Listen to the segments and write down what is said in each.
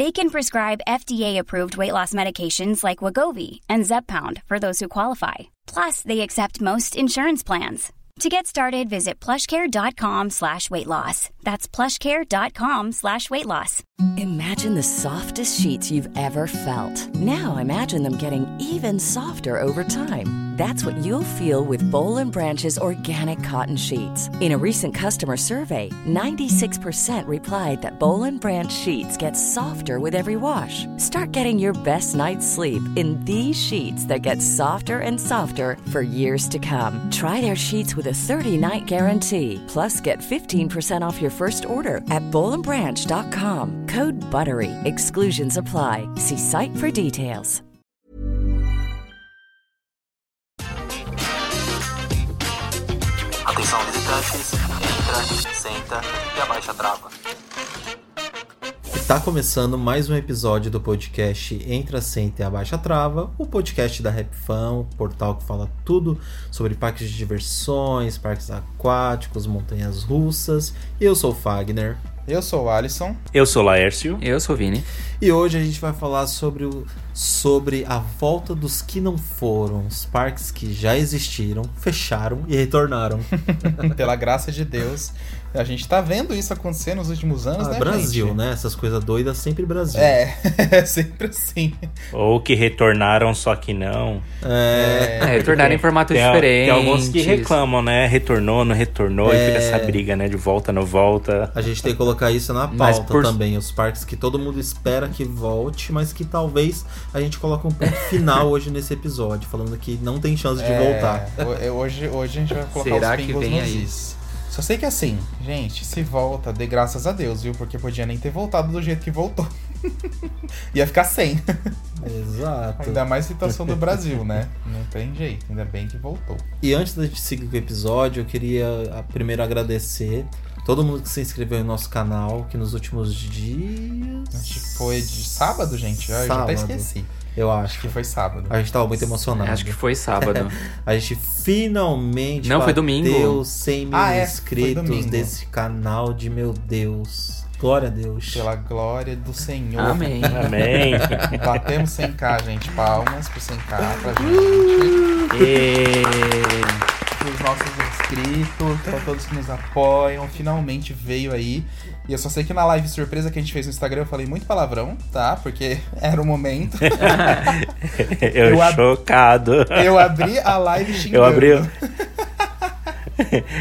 They can prescribe FDA-approved weight loss medications like Wagovi and Zepbound for those who qualify. Plus, they accept most insurance plans. To get started, visit plushcare.com slash weight loss. That's plushcare.com slash weight loss. Imagine the softest sheets you've ever felt. Now imagine them getting even softer over time. That's what you'll feel with Bowl and Branch's organic cotton sheets. In a recent customer survey, 96% replied that Bowl and Branch sheets get softer with every wash. Start getting your best night's sleep in these sheets that get softer and softer for years to come. Try their sheets with a 30-night guarantee. Plus, get 15% off your first order at bowlandbranch.com. Code BUTTERY. Exclusions apply. See site for details. Atenção visitantes, entra, senta e abaixa a trava. Tá começando mais um episódio do podcast Entra, Senta e Abaixa a Trava, o podcast da RapFan, portal que fala tudo sobre parques de diversões, parques aquáticos, montanhas russas. Eu sou o Fagner. Eu sou o Alisson. Eu sou o Laércio. Eu sou o Vini. E hoje a gente vai falar sobre, o, sobre a volta dos que não foram, os parques que já existiram, fecharam e retornaram. Pela graça de Deus. A gente tá vendo isso acontecer nos últimos anos, ah, né, Brasil, gente? né? Essas coisas doidas sempre Brasil. É, é sempre assim. Ou que retornaram, só que não. É, É, retornaram em formatos Tem, diferentes. tem alguns que reclamam, né? Retornou, não retornou, e É. fica essa briga, né? De volta, não volta. A gente tem que colocar isso na pauta por- também. Os parques que todo mundo espera que volte, mas que talvez a gente coloque um ponto final hoje nesse episódio, falando que não tem chance de É, voltar. ho- Hoje, hoje a gente vai colocar Será os que pingos vem nos aí? Só sei que assim, gente, se volta, dê graças a Deus, viu? Porque podia nem ter voltado do jeito que voltou. Ia ficar sem. Exato. Ainda mais situação do Brasil, né? Não tem jeito, ainda bem que voltou. E antes da gente seguir com o episódio, eu queria ah, primeiro agradecer todo mundo que se inscreveu no nosso canal, que nos últimos dias. Acho que foi de sábado, gente. Ah, Eu já até Sábado. esqueci. Eu Acho acho. que foi sábado. A gente tava muito emocionado. Acho que foi sábado. A gente finalmente Não, foi domingo. bateu 100 mil Ah, é, inscritos desse canal de meu Deus. Glória a Deus. Pela glória do Senhor. Amém. Amém. Batemos 100k, gente. Palmas pro 100k pra gente. E... Pros nossos inscritos, pra todos que nos apoiam. Finalmente veio aí. E eu só sei que na live surpresa que a gente fez no Instagram eu falei muito palavrão, tá? Porque era o momento. Eu, Eu ab- chocado. Eu abri a live xingando. Eu abri.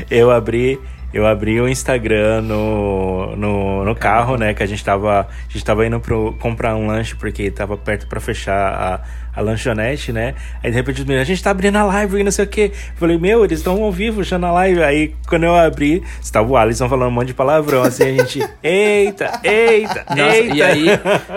eu abri. Eu abri o Instagram no, no, no carro, né? Que a gente tava. A gente tava indo pro, comprar um lanche, porque tava perto pra fechar a, lanchonete, né? Aí de repente os meninos, a gente tá abrindo a live e não sei o quê. Eu falei, meu, eles estão ao vivo já na live. Aí quando eu abri, estava o Alisson falando um monte de palavrão, assim, a gente. Eita, eita, Nossa, eita. e aí,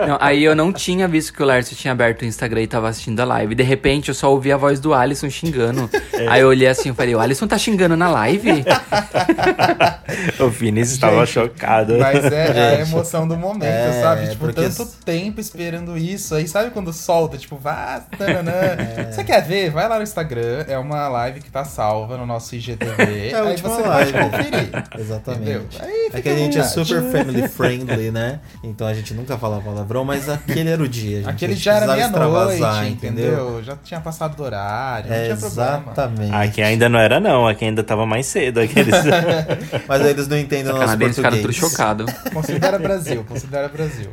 não, aí eu não tinha visto que o Lárcio tinha aberto o Instagram e tava assistindo a live. De repente eu só ouvi a voz do Alisson xingando. É. Aí eu olhei assim e falei, o Alisson tá xingando na live? o Vinícius estava chocado. Mas é a emoção do momento, É, sabe? Tipo, tanto tempo esperando isso. Aí sabe quando solta, tipo, vá, É. Você quer ver? Vai lá no Instagram. É uma live que tá salva no nosso IGTV. É a aí última você live. pode conferir. Exatamente. É que a gente é super family friendly, né? Então a gente nunca fala palavrão, mas aquele era o dia. Gente. Aquele já era meia-noite, entendeu? Já tinha passado do horário, não É, tinha problema. exatamente. Aqui ainda não era, não. Aqui ainda tava mais cedo. Aqueles... Mas eles não entendem o nosso Canadenses ficaram tudo português. chocados. Considera Brasil, considera Brasil.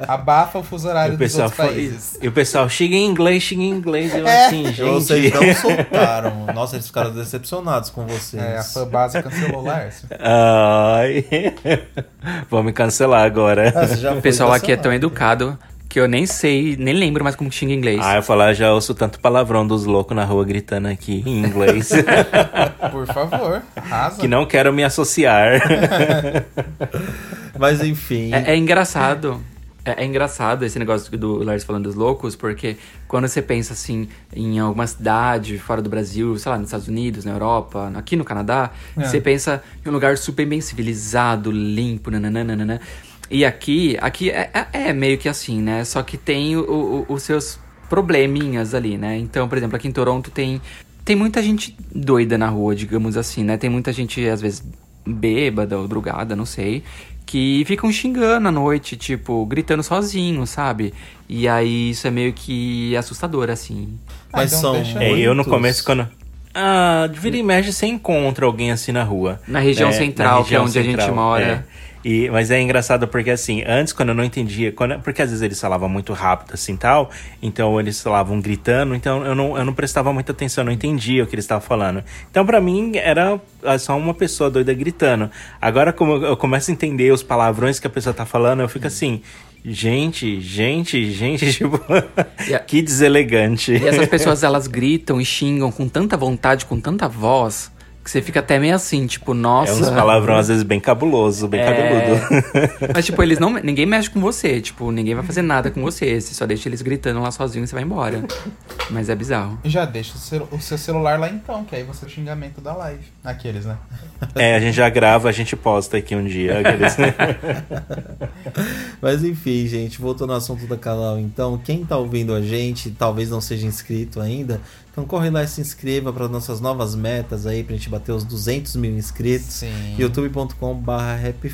Abafa o fuso horário dos pessoal outros foi- países. E o pessoal, xinga em inglês, xinga em inglês. Eu É. assim, gente. Vocês não soltaram. Nossa, eles ficaram decepcionados com vocês. É, a fanbase cancelou o Lárcio. Ai. Vão me cancelar agora. Ah, você já O pessoal aqui é tão educado que eu nem sei, nem lembro mais como xinga em inglês. Ah, eu falar, já ouço tanto palavrão dos loucos na rua gritando aqui em inglês. Por favor, arrasa. que não quero me associar. Mas enfim. É, é engraçado. É, é engraçado esse negócio do Lars falando dos loucos, porque quando você pensa assim em alguma cidade fora do Brasil, sei lá, nos Estados Unidos, na Europa, aqui no Canadá, É. você pensa em um lugar super bem civilizado, limpo, nananana. E aqui, aqui é, é- é meio que assim, né? Só que tem o- o- os seus probleminhas ali, né? Então, por exemplo, aqui em Toronto tem, tem muita gente doida na rua, digamos assim, né? Tem muita gente, às vezes, bêbada ou drogada, não sei, que ficam xingando à noite, tipo, gritando sozinho, sabe? E aí isso é meio que assustador, assim. Mas Ah, então são. É, eu no começo, quando. Ah, de vira e mexe, você encontra alguém assim na rua. Na região É, central, na que é onde a gente mora. é. E, mas é engraçado porque assim, antes quando eu não entendia, quando, porque às vezes eles falavam muito rápido assim tal, então eles falavam gritando, então eu não, eu não prestava muita atenção, eu não entendia o que eles estavam falando. Então pra mim era só uma pessoa doida gritando. Agora como eu começo a entender os palavrões que a pessoa tá falando, eu fico assim, gente, gente, gente, tipo, que deselegante. E essas pessoas, elas gritam e xingam com tanta vontade, com tanta voz, que você fica até meio assim, tipo, É nossa. uns palavrão às vezes bem cabuloso, bem É. cabeludo. Mas, tipo, eles não. Ninguém mexe com você. Tipo, ninguém vai fazer nada com você. Você só deixa eles gritando lá sozinho e você vai embora. Mas é bizarro. Já deixa o, celu- o seu celular lá então, que aí você é o xingamento da live. Aqueles, né? É, a gente já grava, a gente posta aqui um dia. aqueles- Mas enfim, gente, voltando ao assunto do canal, então, quem tá ouvindo a gente, talvez não seja inscrito ainda, então corre lá e se inscreva para nossas novas metas aí, pra gente bater os 200 mil inscritos, Sim. youtube.com.br.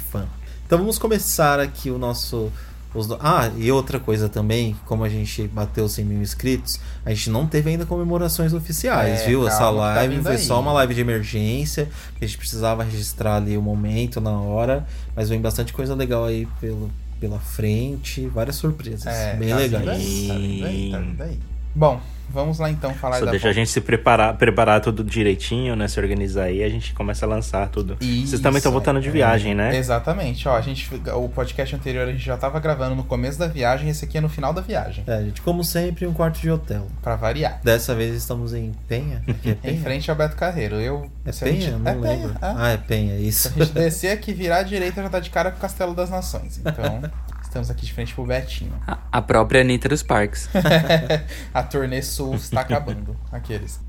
Então vamos começar aqui o nosso... os Ah, e outra coisa também, como a gente bateu 100 mil inscritos, a gente não teve ainda comemorações oficiais, É, viu? Essa calma que tá live vindo foi aí. só uma live de emergência, que a gente precisava registrar ali o momento, na hora, mas vem bastante coisa legal aí pelo, pela frente, várias surpresas, É, bem tá legais. vindo aí, tá vindo aí, tá vindo aí. Bom, vamos lá então falar Só da deixa a gente se preparar, preparar tudo direitinho, né? Se organizar aí, a gente começa a lançar tudo. Vocês também estão Isso, voltando de viagem, né? Exatamente, ó, a gente, o podcast anterior a gente já tava gravando no começo da viagem, esse aqui é no final da viagem, É, gente, como sempre, um quarto de hotel. Pra variar. Dessa vez estamos em Penha? Aqui é Em Penha? frente ao Beto Carreiro. Eu, É se a gente- Penha? Não é lembro. Penha, é. Ah, é Penha, isso. Se a gente descer aqui e virar à direita, já tá de cara com o Castelo das Nações. Então, estamos aqui de frente pro Betinho. A, a própria Anitta dos Parques. a turnê sul está acabando. Aqueles.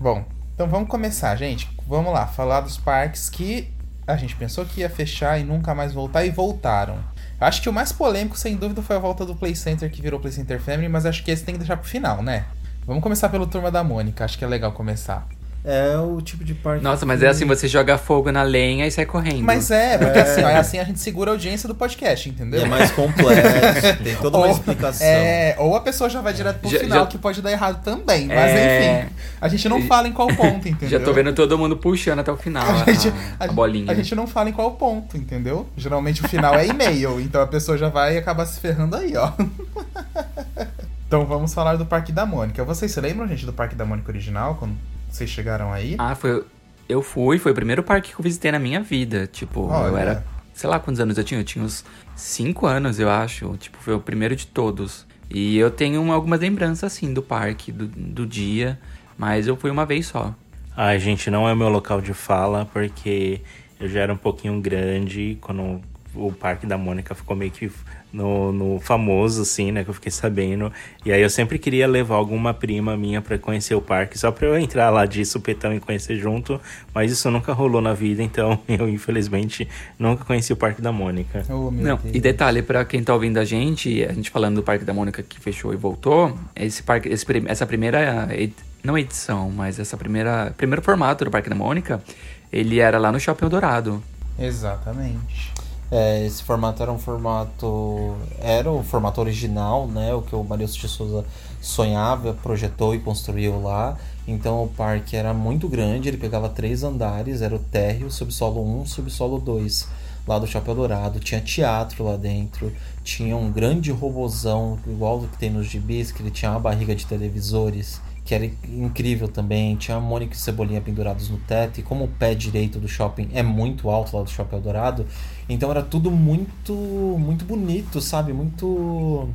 Bom, então vamos começar, gente. Vamos lá, falar dos parques que a gente pensou que ia fechar e nunca mais voltar e voltaram. Acho que o mais polêmico, sem dúvida, foi a volta do Play Center que virou Play Center Family, mas acho que esse tem que deixar pro final, né? Vamos começar pelo Turma da Mônica, acho que é legal começar. É o tipo de parque. Nossa, mas que- é assim, você joga fogo na lenha e sai correndo. Mas é, porque assim, ó, é assim a gente segura a audiência do podcast, entendeu? É mais complexo, tem toda uma Ou- explicação. É, ou a pessoa já vai direto pro Já- final, já- que pode dar errado também. Mas É. enfim, a gente não fala em qual ponto, entendeu? Já tô vendo todo mundo puxando até o final a, A gente, a- a bolinha. A gente não fala em qual ponto, entendeu? Geralmente o final é e-mail, então a pessoa já vai acabar se ferrando aí, ó. então vamos falar do Parque da Mônica. Vocês se lembram, gente, do Parque da Mônica original, quando vocês chegaram aí? Ah, foi. Eu fui, foi o primeiro parque que eu visitei na minha vida. Tipo, eu Olha. era. Sei lá quantos anos eu tinha. Eu tinha uns 5 anos, eu acho. Tipo, foi o primeiro de todos. E eu tenho uma- algumas lembranças, assim, do parque, do, do dia. Mas eu fui uma vez só. Ai, gente, não é o meu local de fala, porque eu já era um pouquinho grande quando o Parque da Mônica ficou meio que no, no famoso, assim, né? Que eu fiquei sabendo. E aí eu sempre queria levar alguma prima minha pra conhecer o parque, só pra eu entrar lá de supetão e conhecer junto. Mas isso nunca rolou na vida, então eu, infelizmente, nunca conheci o Parque da Mônica. Oh, Não, Deus. e detalhe, pra quem tá ouvindo a gente, a gente falando do Parque da Mônica que fechou e voltou, esse parque, esse essa primeira, não edição, mas essa primeira, primeiro formato do Parque da Mônica, ele era lá no Shopping Eldorado. Exatamente. É, esse formato era um formato. Era o formato original, né? O que o Marilson de Souza sonhava, projetou e construiu lá. Então o parque era muito grande, ele pegava três andares, era o térreo, subsolo 1, subsolo 2. lá do Shopping Dourado. Tinha teatro lá dentro. Tinha um grande robozão, igual do que tem nos gibis, que ele tinha uma barriga de televisores que era incrível também. Tinha a Mônica e Cebolinha pendurados no teto. E como o pé direito do shopping é muito alto lá do Shopping Eldorado, então era tudo muito muito bonito, sabe? Muito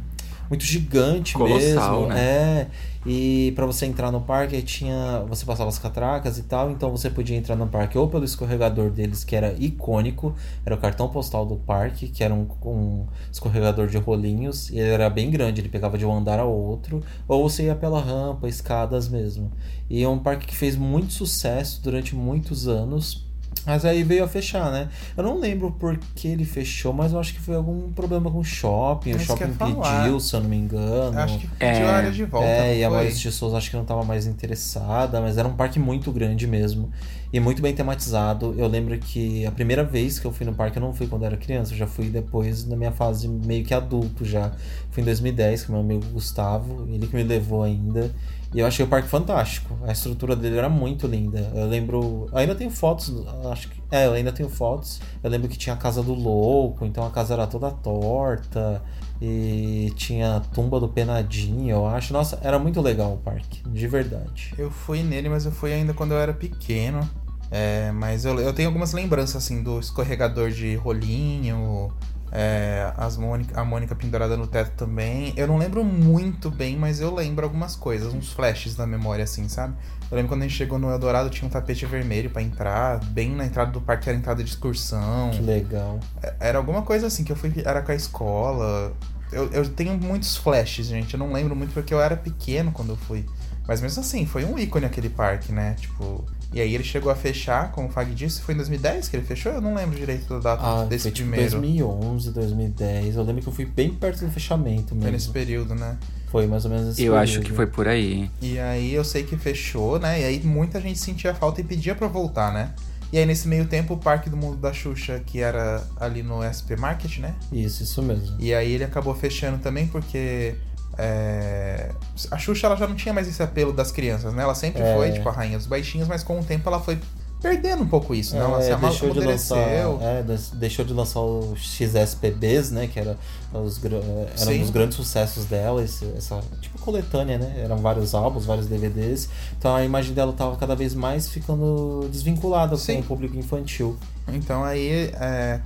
muito gigante Colossal, mesmo. né? É. E para você entrar no parque tinha, você passava as catracas e tal, então você podia entrar no parque ou pelo escorregador deles que era icônico, era o cartão postal do parque, que era um, um escorregador de rolinhos, e ele era bem grande, ele pegava de um andar ao outro, ou você ia pela rampa, escadas mesmo. E é um parque que fez muito sucesso durante muitos anos. Mas aí veio a fechar, né? Eu não lembro por que ele fechou, mas eu acho que foi algum problema com o shopping. O que eu shopping pediu, se eu não me engano. Acho que pediu É. a área de volta. É, e a? Maurício de Souza acho que não estava mais interessada, mas era um parque muito grande mesmo. E muito bem tematizado. Eu lembro que a primeira vez que eu fui no parque, eu não fui quando era criança, eu já fui depois na minha fase meio que adulto já. Fui em 2010 com meu amigo Gustavo, ele que me levou ainda. E eu achei o parque fantástico. A estrutura dele era muito linda. Eu lembro. ainda tenho fotos, acho que. É, eu ainda tenho fotos. Eu lembro que tinha a casa do louco, então a casa era toda torta. E tinha a tumba do Penadinho, eu acho. Nossa, era muito legal o parque, de verdade. Eu fui nele, mas eu fui ainda quando eu era pequeno. É, mas eu, eu tenho algumas lembranças, assim, do escorregador de rolinho, é, as Mônica, a Mônica pendurada no teto também. Eu não lembro muito bem, mas eu lembro algumas coisas, uns flashes da memória, assim, sabe? Eu lembro quando a gente chegou no Eldorado, tinha um tapete vermelho pra entrar, bem na entrada do parque era entrada de excursão. Que legal. Era alguma coisa assim, que eu fui. Era com a escola. Eu, eu tenho muitos flashes, gente. Eu não lembro muito porque eu era pequeno quando eu fui. Mas mesmo assim, foi um ícone aquele parque, né? Tipo. E aí ele chegou a fechar, como o Fag disse, foi em 2010 que ele fechou? Eu não lembro direito da data Ah, desse foi tipo primeiro. 2011, 2010. Eu lembro que eu fui bem perto do fechamento Foi mesmo. nesse período, né? Foi mais ou menos esse Eu acho período. que foi por aí. E aí eu sei que fechou, né? E aí muita gente sentia falta e pedia pra voltar, né? E aí nesse meio tempo o Parque do Mundo da Xuxa, que era ali no SP Market, né? Isso, isso mesmo. E aí ele acabou fechando também porque é, a Xuxa ela já não tinha mais esse apelo das crianças, né? Ela sempre É. foi tipo a rainha dos baixinhos, mas com o tempo ela foi perdendo um pouco isso, né? Ela É, se deixou de lançar, é, deixou de lançar os XSPBs, né? Que era os, eram Sim. os grandes sucessos dela, esse- essa tipo coletânea, né? Eram vários álbuns, vários DVDs. Então a imagem dela tava cada vez mais ficando desvinculada Sim. com o público infantil. Então aí é,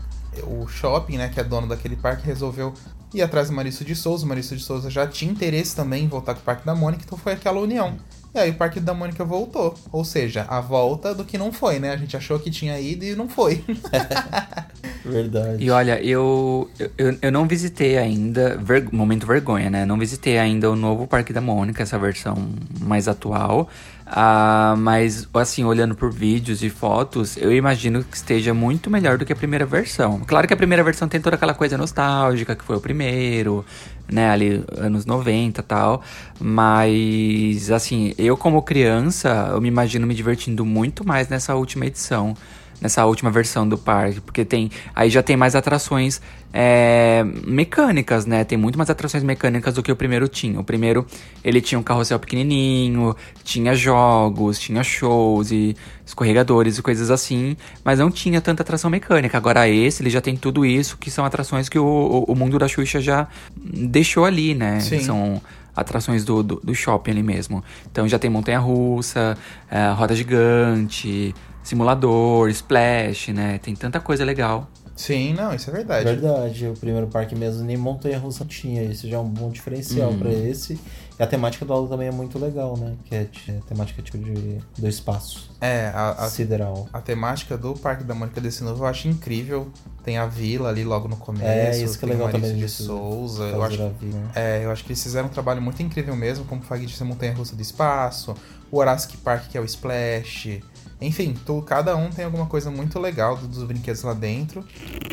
o shopping, né, que é dono daquele parque, resolveu ir atrás do Marício de Souza. O Marício de Souza já tinha interesse também em voltar com o Parque da Mônica, então foi aquela união. E aí o Parque da Mônica voltou. Ou seja, a volta do que não foi, né? A gente achou que tinha ido e não foi. Verdade. E olha, eu, eu, eu não visitei ainda, ver- momento vergonha, né? Não visitei ainda o novo Parque da Mônica, essa versão mais atual. Ah, mas, assim, olhando por vídeos e fotos, eu imagino que esteja muito melhor do que a primeira versão. Claro que a primeira versão tem toda aquela coisa nostálgica, que foi o primeiro, né? Ali, anos 90 e tal. Mas, assim, eu como criança, eu me imagino me divertindo muito mais nessa última edição nessa última versão do parque, porque tem aí já tem mais atrações é, mecânicas, né? Tem muito mais atrações mecânicas do que o primeiro tinha. O primeiro ele tinha um carrossel pequenininho, tinha jogos, tinha shows e escorregadores e coisas assim, mas não tinha tanta atração mecânica. Agora esse ele já tem tudo isso que são atrações que o, o, o mundo da Xuxa já deixou ali, né? Sim. São atrações do, do, do shopping ali mesmo. Então já tem montanha-russa, é, roda gigante, simulador, splash, né? Tem tanta coisa legal. Sim, não, isso é verdade. Verdade, o primeiro parque mesmo nem montanha russa tinha, isso já é um bom diferencial Hum. pra esse. E a temática do aula também é muito legal, né? Que é t- temática tipo de do espaço É, a, a, sideral. a temática do Parque da Mônica desse novo eu acho incrível. Tem a vila ali logo no começo. É, isso que é legal também de Souza. Eu acho, a né? é, eu acho que eles fizeram um trabalho muito incrível mesmo, como o Fag disse, a Montanha Russa do Espaço, o Horácio Park, que é o Splash. Enfim, tu, cada um tem alguma coisa muito legal do- dos brinquedos lá dentro.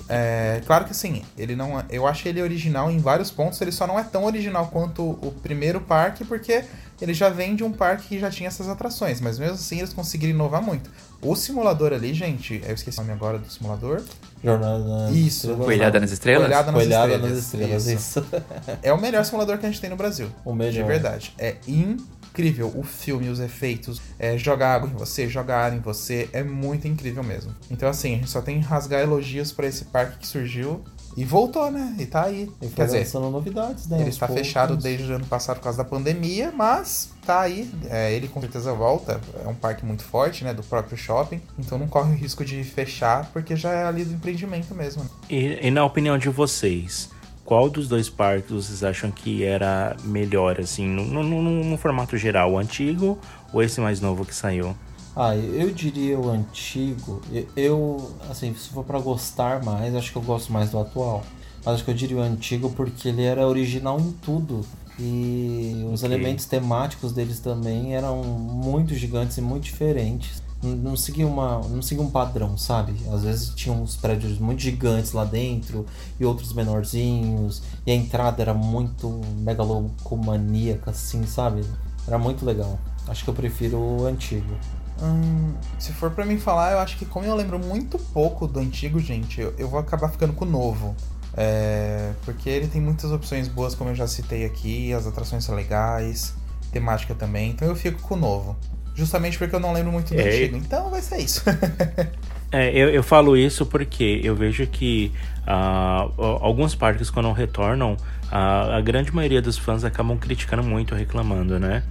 É, claro que assim, ele não é- eu acho ele original em vários pontos, ele só não é tão original quanto o primeiro parque, porque ele já vem de um parque que já tinha essas atrações, mas mesmo assim eles conseguiram inovar muito. O simulador ali, gente, eu esqueci o nome agora do simulador. Jornada nas Isso. Estrelas, Coelhada nas estrelas? Coelhada nas Coelhada estrelas. nas estrelas, Isso. isso. É o melhor simulador que a gente tem no Brasil. O De melhor. verdade. É incrível o filme, os efeitos, é, jogar água em você, jogar ar em você, é muito incrível mesmo. Então, assim, a gente só tem que rasgar elogios para esse parque que surgiu e voltou, né? E tá aí. E Quer dizer, lançando novidades, né? ele está poucos. fechado desde o ano passado por causa da pandemia, mas tá aí. É, ele com certeza volta. É um parque muito forte, né? Do próprio shopping. Então não corre o risco de fechar, porque já é ali do empreendimento mesmo. né? E, e na opinião de vocês, qual dos dois parques vocês acham que era melhor, assim, no, no, no- formato geral? O antigo ou esse mais novo que saiu? Ah, eu diria o antigo. Eu, assim, se for pra gostar mais, acho que eu gosto mais do atual. Mas acho que eu diria o antigo porque ele era original em tudo. E os Ok. elementos temáticos deles também eram muito gigantes e muito diferentes. Não, seguia uma, não seguia um padrão, sabe? Às vezes tinha uns prédios muito gigantes lá dentro e outros menorzinhos. E a entrada era muito megalomaníaca, assim, sabe? Era muito legal. Acho que eu prefiro o antigo. Hum, se for pra mim falar, eu acho que como eu lembro muito pouco do antigo, gente, eu, eu vou acabar ficando com o novo. É, porque ele tem muitas opções boas, como eu já citei aqui, as atrações são legais, temática também, então eu fico com o novo. Justamente porque eu não lembro muito do É. antigo. Então vai ser isso. É, eu, eu falo isso porque eu vejo que a- alguns parques, quando retornam, a, a grande maioria dos fãs acabam criticando muito, reclamando, né?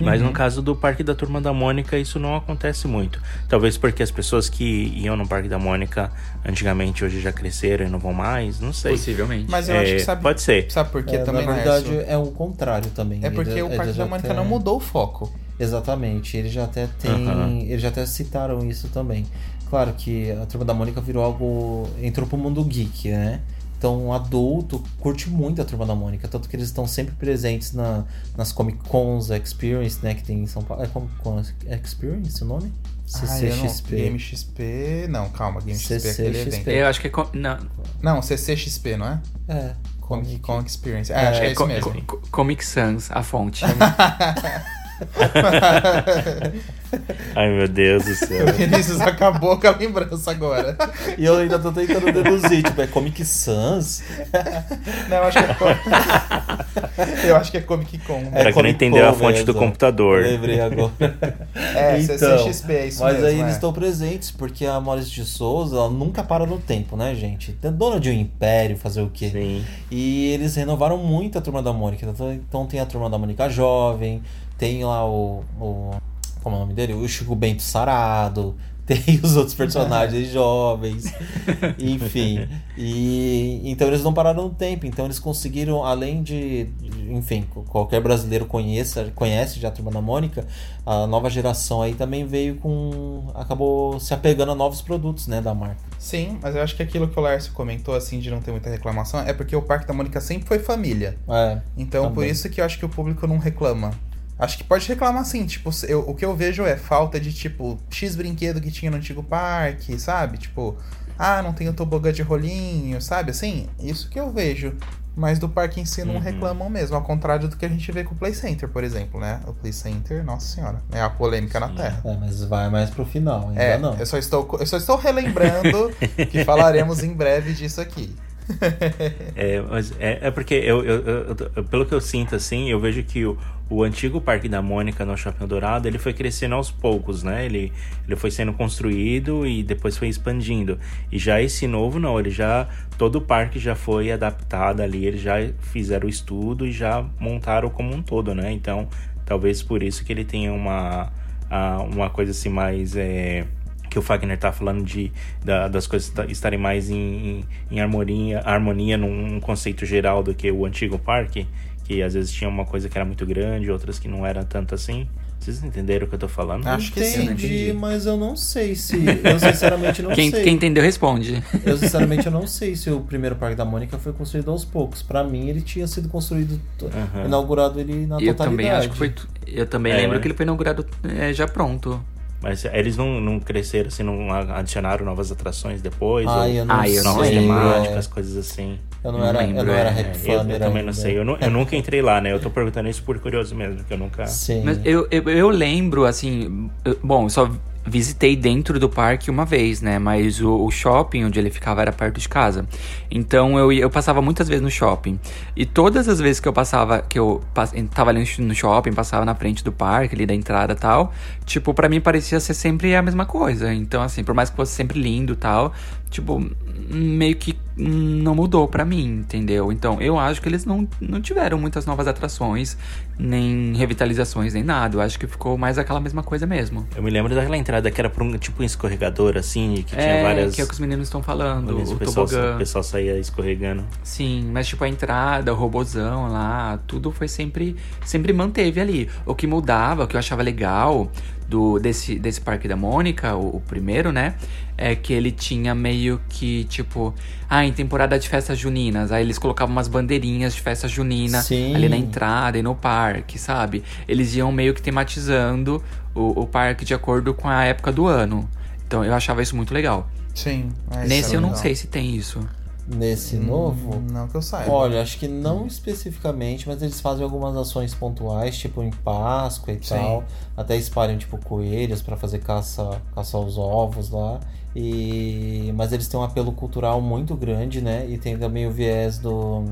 Mas no caso do Parque da Turma da Mônica, isso não acontece muito. Talvez porque as pessoas que iam no Parque da Mônica antigamente hoje já cresceram e não vão mais, não sei. Possivelmente. Mas eu É, acho que sabe. pode ser. Sabe por quê É, também, na verdade, Laércio? é o contrário também. É porque Ele- o Parque da Mônica até- não mudou o foco. Exatamente, eles já até tem, Aham. eles já até citaram isso também. Claro que a Turma da Mônica virou algo, entrou pro mundo geek, né? Então, um adulto curte muito a Turma da Mônica, tanto que eles estão sempre presentes na, nas Comic Cons Experience, né, que tem em São Paulo. É Comic Con Experience o nome? Ah, eu não- CCXP. Game XP. Não, calma, Game XP é aquele CCXP. evento. Eu acho que é. co- Não, Não, CCXP, não é? É, Comic Con Experience. É, É, acho que é isso co- mesmo. co- Comic Sans, a fonte. Ai, meu Deus do céu. O Vinícius acabou com a lembrança agora. E eu ainda tô tentando deduzir, tipo, é Comic Sans? Não, eu acho que é Com- Eu acho que é Comic Con. É Pra quem não Comic entendeu a fonte do mesmo. computador. Lembrei agora. É, Então, CCXP, é isso Mas mesmo. aí é. eles estão presentes, porque a Maurício de Souza ela nunca para no tempo, né, gente? Tem dona de um império, fazer o quê? Sim. E eles renovaram muito a Turma da Mônica. Então, então tem a Turma da Mônica Jovem, tem lá o, o. Como é o nome dele? O Chico Bento Sarado. Tem os outros personagens jovens. Enfim. E então eles não pararam no tempo. Então eles conseguiram, além de. Enfim, qualquer brasileiro conheça, conhece já a Turma da Mônica, a nova geração aí também veio com. acabou se apegando a novos produtos, né, da marca. Sim, mas eu acho que aquilo que o Lárcio comentou, assim, de não ter muita reclamação, é porque o Parque da Mônica sempre foi família. É. Então, por Também. isso que eu acho que o público não reclama. Acho que pode reclamar sim, tipo, eu- o que eu vejo é falta de, tipo, X brinquedo que tinha no antigo parque, sabe? Tipo, ah, não tem o tobogã de rolinho, sabe? Assim, isso que eu vejo. Mas do parque em si não Uhum. reclamam mesmo, ao contrário do que a gente vê com o Play Center, por exemplo, né? O Play Center, nossa senhora, é a polêmica na Sim. Terra. É, mas vai mais pro final, ainda É, não. eu só estou, eu só estou relembrando que falaremos em breve disso aqui. É, mas é, é porque eu, eu- eu- eu- pelo que eu sinto assim, eu vejo que o, o antigo Parque da Mônica no Shopping Dourado, ele foi crescendo aos poucos, né? Ele, ele foi sendo construído e depois foi expandindo. E já esse novo não, ele já todo o parque já foi adaptado ali, eles já fizeram o estudo e já montaram como um todo, né? Então, talvez por isso que ele tenha uma uma coisa assim mais é, que o Fagner tá falando de da- das coisas ta- estarem mais em, em harmonia, harmonia num conceito geral do que o antigo parque, que às vezes tinha uma coisa que era muito grande, outras que não era tanto assim. Vocês entenderam o que eu tô falando? Acho que sim, entendi, entendi. mas eu não sei se. Eu sinceramente não Quem, sei. quem entendeu, responde. Eu sinceramente eu não sei se o primeiro Parque da Mônica foi construído aos poucos. Pra mim ele tinha sido construído, Aham. inaugurado ele na Eu totalidade. também acho que foi. Eu também É. lembro que ele foi inaugurado é, já pronto. Mas eles não, não cresceram assim, não adicionaram novas atrações depois? Ai, ou eu não Ah, eu sei. não novas lembro, temáticas, é. coisas assim. Eu não, Não era, eu lembro, não era é. rap eu, eu também não sei. Eu, nu- eu nunca entrei lá, né? Eu tô perguntando isso por curioso mesmo, que eu nunca. Sim. Mas eu, eu, eu lembro, assim. eu- bom, só. visitei dentro do parque uma vez, né? Mas o, o, shopping onde ele ficava era perto de casa. Então eu, eu passava muitas vezes no shopping. E todas as vezes que eu passava, que eu tava ali no shopping, passava na frente do parque, ali da entrada e tal, tipo, para mim parecia ser sempre a mesma coisa. Então, assim, por mais que fosse sempre lindo e tal, tipo, meio que não mudou para mim, entendeu? Então, eu acho que eles não, não tiveram muitas novas atrações, nem revitalizações, nem nada. Eu acho que ficou mais aquela mesma coisa mesmo. Eu me lembro daquela entrada que era por um, tipo um escorregador, assim, que tinha é, várias... que é o que os meninos estão falando, o, o pessoal, o pessoal saía escorregando. Sim, mas tipo a entrada, o robozão lá, tudo foi sempre, sempre manteve ali. O que mudava, o que eu achava legal do desse, desse Parque da Mônica, o, o, primeiro, né? É que ele tinha meio que, tipo, ah, em temporada de festas juninas, aí eles colocavam umas bandeirinhas de festa junina Sim. ali na entrada e no parque, sabe? Eles iam meio que tematizando o, o parque de acordo com a época do ano. Então eu achava isso muito legal. Sim. É, Nesse eu legal. não sei se tem isso. Nesse hum, novo? Não que eu saiba. Olha, acho que não especificamente, mas eles fazem algumas ações pontuais, tipo em Páscoa e Sim. tal. Até espalham, tipo, coelhos para fazer caça, caça aos ovos lá. E... Mas eles têm um apelo cultural muito grande, né? E tem também o viés do,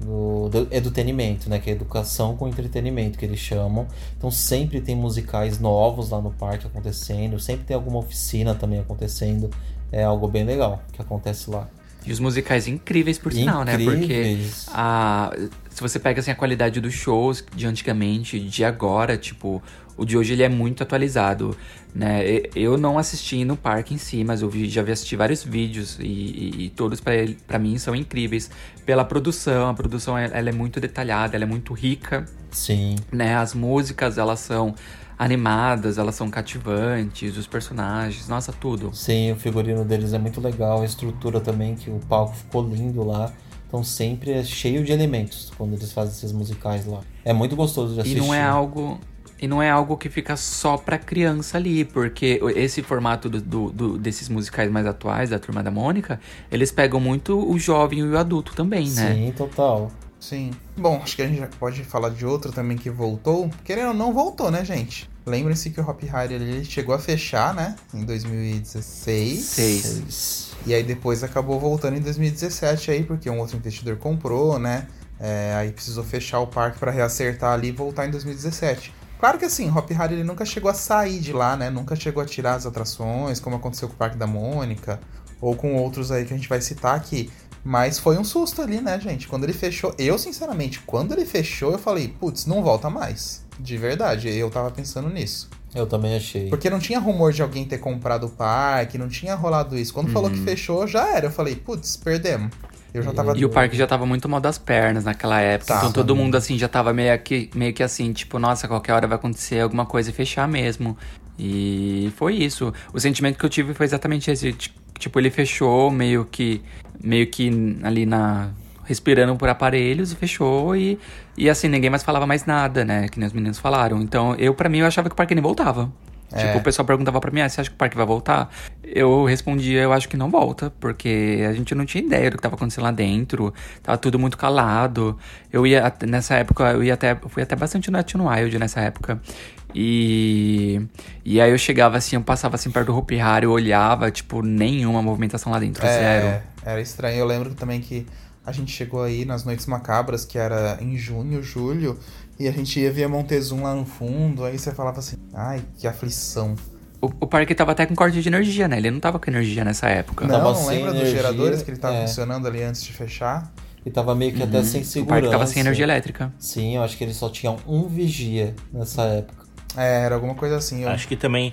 do, do né? Que é educação com entretenimento, que eles chamam. Então sempre tem musicais novos lá no parque acontecendo, sempre tem alguma oficina também acontecendo. É algo bem legal que acontece lá. E os musicais incríveis, por sinal, incríveis. né? Porque a, se você pega assim, a qualidade dos shows de antigamente, de agora, tipo, o de hoje ele é muito atualizado, né? Eu não assisti no parque em si, mas eu vi, já vi assistir vários vídeos e, e, e todos para mim são incríveis pela produção. A produção ela é muito detalhada, ela é muito rica. Sim. Né? As músicas elas são animadas, elas são cativantes, os personagens, nossa, tudo. Sim, o figurino deles é muito legal, a estrutura também, que o palco ficou lindo lá. Então sempre é cheio de elementos quando eles fazem esses musicais lá. É muito gostoso de assistir. E não é algo. E não é algo que fica só pra criança ali, porque esse formato do, do, do, desses musicais mais atuais, da Turma da Mônica, eles pegam muito o jovem e o adulto também, né? Sim, total. Sim. Bom, acho que a gente já pode falar de outro também que voltou. Querendo ou não, voltou, né, gente? Lembrem-se que o Hop Harry ele chegou a fechar, né? Em 2016. Seis. E aí depois acabou voltando em 2017 aí, porque um outro investidor comprou, né? É, aí precisou fechar o parque para reacertar ali e voltar em 2017. Claro que assim, Hop Harry ele nunca chegou a sair de lá, né? Nunca chegou a tirar as atrações, como aconteceu com o Parque da Mônica, ou com outros aí que a gente vai citar aqui. Mas foi um susto ali, né, gente? Quando ele fechou. Eu, sinceramente, quando ele fechou, eu falei, putz, não volta mais. De verdade, eu tava pensando nisso. Eu também achei. Porque não tinha rumor de alguém ter comprado o parque, não tinha rolado isso. Quando uhum. falou que uhum. fechou, já era. Eu falei, putz, perdemos. Eu já tava. E o parque já tava muito mal das pernas naquela época. Tá, então todo mundo assim já tava meio que, meio que assim, tipo, nossa, qualquer hora vai acontecer alguma coisa e fechar mesmo. E foi isso. O sentimento que eu tive foi exatamente esse. Tipo, ele fechou meio que. meio que ali na. respirando por aparelhos e fechou e. E assim, ninguém mais falava mais nada, né? Que nem os meninos falaram. Então, eu, para mim, eu achava que o parque nem voltava. É. Tipo, o pessoal perguntava pra mim, ah, você acha que o parque vai voltar? Eu respondia, eu acho que não volta, porque a gente não tinha ideia do que tava acontecendo lá dentro, tava tudo muito calado. Eu ia, nessa época, eu ia até, fui até bastante no Action Wild nessa época. E, e aí eu chegava assim, eu passava assim perto do Hopi Hari, eu olhava, tipo, nenhuma movimentação lá dentro, é, zero. Era estranho, eu lembro também que a gente chegou aí nas Noites Macabras, que era em junho, julho, e a gente ia ver a Montezum lá no fundo, aí você falava assim, ai, que aflição. O, o parque tava até com corte de energia, né? Ele não tava com energia nessa época. Não, não lembra energia, dos geradores que ele tava é. funcionando ali antes de fechar? E tava meio que uhum. até sem segurança. O parque tava sem energia elétrica. Sim, eu acho que ele só tinha um vigia nessa época. É, era alguma coisa assim. Eu... Acho que também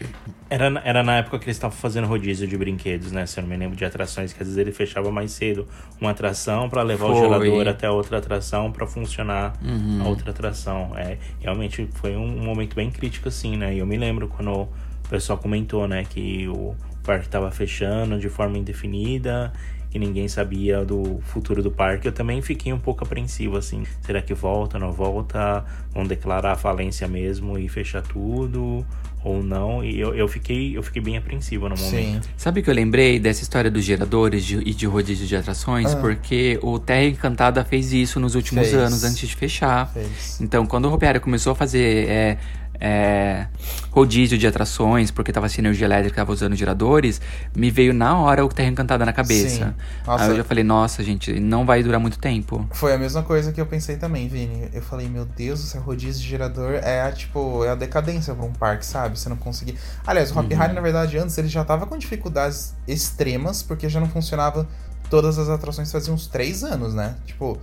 era, era na época que eles estavam fazendo rodízio de brinquedos, né? Se eu não me lembro de atrações, que às vezes ele fechava mais cedo uma atração para levar foi. o gerador até outra atração para funcionar uhum. a outra atração. É, realmente foi um momento bem crítico, assim, né? E eu me lembro quando o pessoal comentou, né, que o parque estava fechando de forma indefinida que ninguém sabia do futuro do parque, eu também fiquei um pouco apreensivo assim. Será que volta, não volta? Vão declarar a falência mesmo e fechar tudo? Ou não? E eu, eu, fiquei, eu fiquei bem apreensivo no momento. Sim. Sabe que eu lembrei dessa história dos geradores de, e de rodízio de atrações? Ah. Porque o Terra Encantada fez isso nos últimos fez. anos antes de fechar. Fez. Então, quando o Ropiário começou a fazer. É, é, rodízio de atrações, porque tava sem energia elétrica, tava usando geradores, me veio na hora o Terra Encantada na cabeça. Aí eu já falei, nossa, gente, não vai durar muito tempo. Foi a mesma coisa que eu pensei também, Vini. Eu falei, meu Deus, esse rodízio de gerador é a, tipo, é a decadência pra um parque, sabe? Você não conseguir. Aliás, o Hopi Hari, na verdade, antes ele já tava com dificuldades extremas, porque já não funcionava todas as atrações fazia uns três anos, né? Tipo,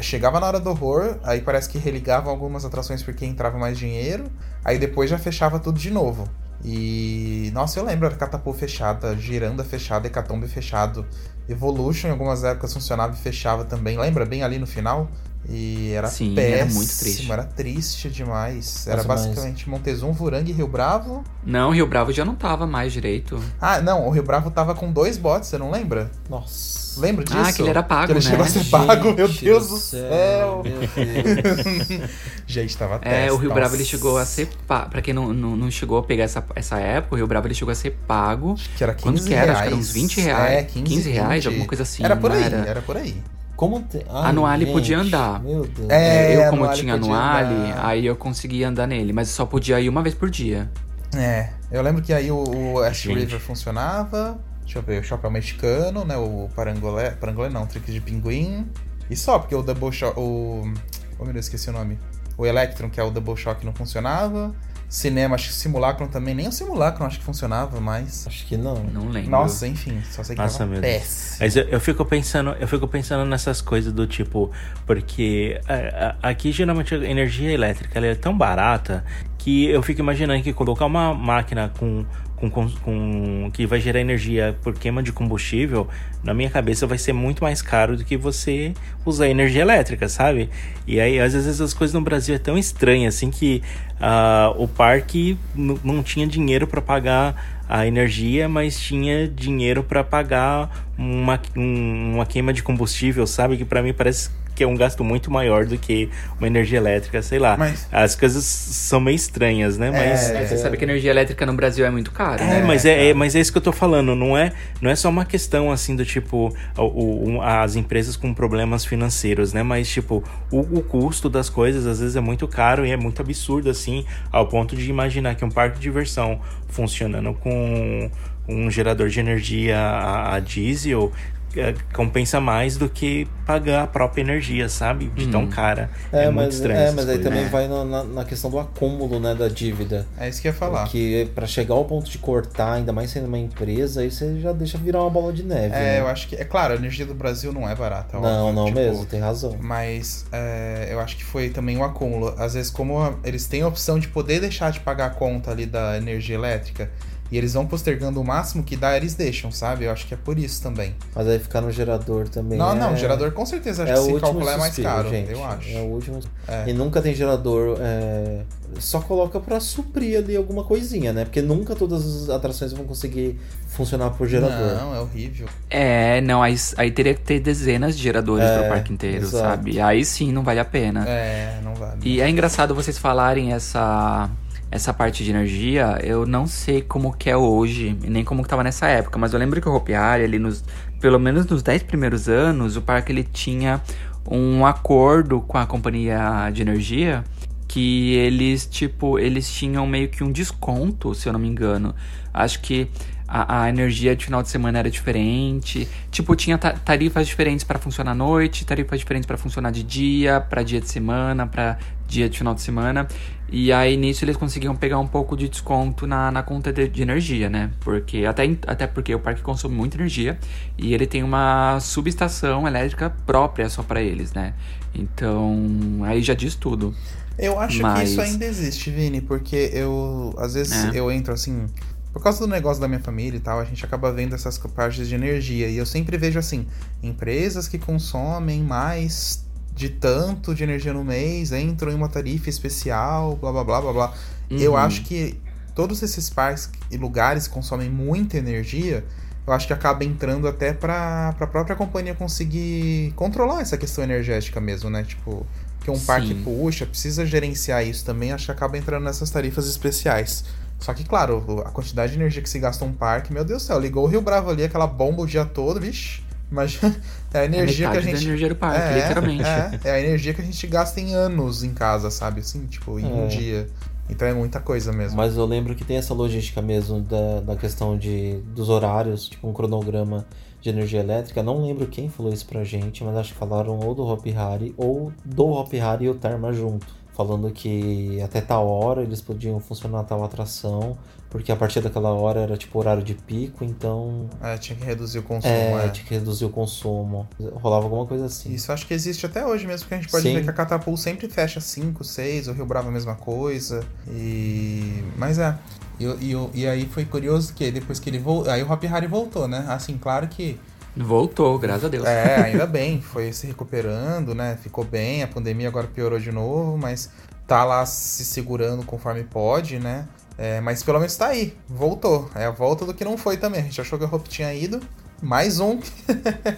chegava na hora do horror, aí parece que religavam algumas atrações porque entrava mais dinheiro, aí depois já fechava tudo de novo. E. Nossa, eu lembro, era Catapult fechada, Giranda fechada, Hecatombe fechado. Evolution em algumas épocas funcionava e fechava também. Lembra bem ali no final? E era Sim, péssimo, era muito triste. Era triste demais. Era Nossa, mas- basicamente Montezum, Vurang e Rio Bravo. Não, Rio Bravo já não tava mais direito. Ah, não, o Rio Bravo tava com dois bots, você não lembra? Nossa. Lembra disso? Ah, que ele era pago, Que ele né? chegou a ser pago, meu Deus do céu. Deus. Gente, tava É, testa, o Rio Bravo ele chegou a ser pago. Pra quem não, não, não chegou a pegar essa, essa época, o Rio Bravo ele chegou a ser pago. Que era 15 Quanto que era? reais. Acho que era uns 20 reais. É, 15, 15 reais, 20. alguma coisa assim. Era por aí, era? era por aí. Como te... Ai, A Noale gente, podia andar. Meu Deus. É, eu, a como Noale tinha andar. aí eu conseguia andar nele, mas só podia ir uma vez por dia. É, eu lembro que aí o, o Ash Gente. River funcionava. Deixa eu ver, o Chapéu Mexicano, né? O Parangolé. Parangolé não, Trick de Pinguim. E só, porque o Double Shock. O. Oh meu Deus, esqueci o nome. O Electron, que é o Double Shock, não funcionava. Cinema, acho que o Simulacron também. Nem o Simulacron acho que funcionava mais. Acho que não. Não lembro. Nossa, enfim, só sei que Nossa, meu Deus. Mas eu, eu fico pensando, eu fico pensando nessas coisas do tipo, porque é, a- aqui geralmente a energia elétrica ela é tão barata que eu fico imaginando que colocar uma máquina com, com, com, que vai gerar energia por queima de combustível, na minha cabeça vai ser muito mais caro do que você usar energia elétrica, sabe? E aí às vezes as coisas no Brasil é tão estranha assim que ah, o parque não tinha dinheiro para pagar a energia, mas tinha dinheiro para pagar uma, um- uma queima de combustível, sabe? Que para mim parece que é um gasto muito maior do que uma energia elétrica, sei lá. Mas- As coisas são meio estranhas, né? Mas É, É, você sabe que a energia elétrica no Brasil é muito cara, é, né? mas é, é- mas é isso que eu tô falando, não é, não é só uma questão assim do tipo o- o- as empresas com problemas financeiros, né? Mas tipo, o, o custo das coisas às vezes é muito caro e é muito absurdo assim, ao ponto de imaginar que um parque de diversão funcionando com um gerador de energia a, a diesel é, compensa mais do que pagar a própria energia, sabe? De tão cara. É, É, muito mas, estranho. é, mas aí coisas. também É. vai na, na- na questão do acúmulo, né, da dívida. É isso que eu ia falar. Porque pra chegar ao ponto de cortar, ainda mais sendo uma empresa, aí você já deixa virar uma bola de neve. É, né? eu acho que. É claro, a energia do Brasil não é barata. Não, óbvio, não tipo, mesmo, tem razão. Mas é, eu acho que foi também um acúmulo. Às vezes, como eles têm a opção de poder deixar de pagar a conta ali da energia elétrica, e eles vão postergando o máximo que dá, eles deixam, sabe? Eu acho que é por isso também. Mas aí ficar no gerador também. não, é... não, gerador com certeza acho é que o se último calcular é mais caro, gente. eu acho. É o último. É. E nunca tem gerador. é, Só coloca pra suprir ali alguma coisinha, né? Porque nunca todas as atrações vão conseguir funcionar por gerador. Não, é horrível. É, não, aí, aí teria que ter dezenas de geradores É, pro parque inteiro, exato. sabe? Aí sim não vale a pena. É, não vale. E é engraçado vocês falarem essa essa parte de energia, eu não sei como que é hoje, nem como que tava nessa época, mas eu lembro que o Hopi ali nos, pelo menos nos 10 primeiros anos, o parque ele tinha um acordo com a companhia de energia que eles, tipo, eles tinham meio que um desconto, se eu não me engano. Acho que a, a energia de final de semana era diferente. Tipo, tinha ta- tarifas diferentes para funcionar à noite, tarifas diferentes para funcionar de dia, para dia de semana, para dia de final de semana. E aí nisso eles conseguiam pegar um pouco de desconto na, na conta de, de energia, né? Porque até, até porque o parque consome muita energia e ele tem uma subestação elétrica própria só para eles, né? Então, aí já diz tudo. Eu acho que Mas- isso ainda existe, Vini, porque eu, às vezes, É. eu entro assim. Por causa do negócio da minha família e tal, a gente acaba vendo essas partes de energia. E eu sempre vejo assim: empresas que consomem mais de tanto de energia no mês entram em uma tarifa especial, blá blá blá blá blá. Eu Uhum. acho que todos esses parques e lugares que consomem muita energia, eu acho que acaba entrando até pra, pra própria companhia conseguir controlar essa questão energética mesmo, né? Tipo, que um parque Sim. puxa, precisa gerenciar isso também, acho que acaba entrando nessas tarifas especiais. Só que, claro, a quantidade de energia que se gasta um parque, meu Deus do céu, ligou o Rio Bravo ali, aquela bomba o dia todo, vixi. Imagina, é a energia que a da gente. energia do parque, é, literalmente. É, é a energia que a gente gasta em anos em casa, sabe? Assim, tipo, em um É. dia. Então é muita coisa mesmo. Mas eu lembro que tem essa logística mesmo da, da questão de, dos horários, tipo um cronograma de energia elétrica. Não lembro quem falou isso pra gente, mas acho que falaram ou do Hop Hari ou do Hop Hari e o Terma junto. Falando que até tal hora eles podiam funcionar tal atração, porque a partir daquela hora era tipo horário de pico, então. É, tinha que reduzir o consumo. É, é. tinha que reduzir o consumo. Rolava alguma coisa assim. Isso acho que existe até hoje mesmo, porque a gente pode Sim. ver que a Catapult sempre fecha 5, 6, o Rio Bravo é a mesma coisa. E. Mas é. E, e, e aí foi curioso que depois que ele voltou. Aí o Hop Hari voltou, né? Assim, claro que. Voltou, graças a Deus. É, ainda bem, foi se recuperando, né? Ficou bem, a pandemia agora piorou de novo, mas tá lá se segurando conforme pode, né? É, mas pelo menos tá aí, voltou. É a volta do que não foi também. A gente achou que a Hope tinha ido, mais um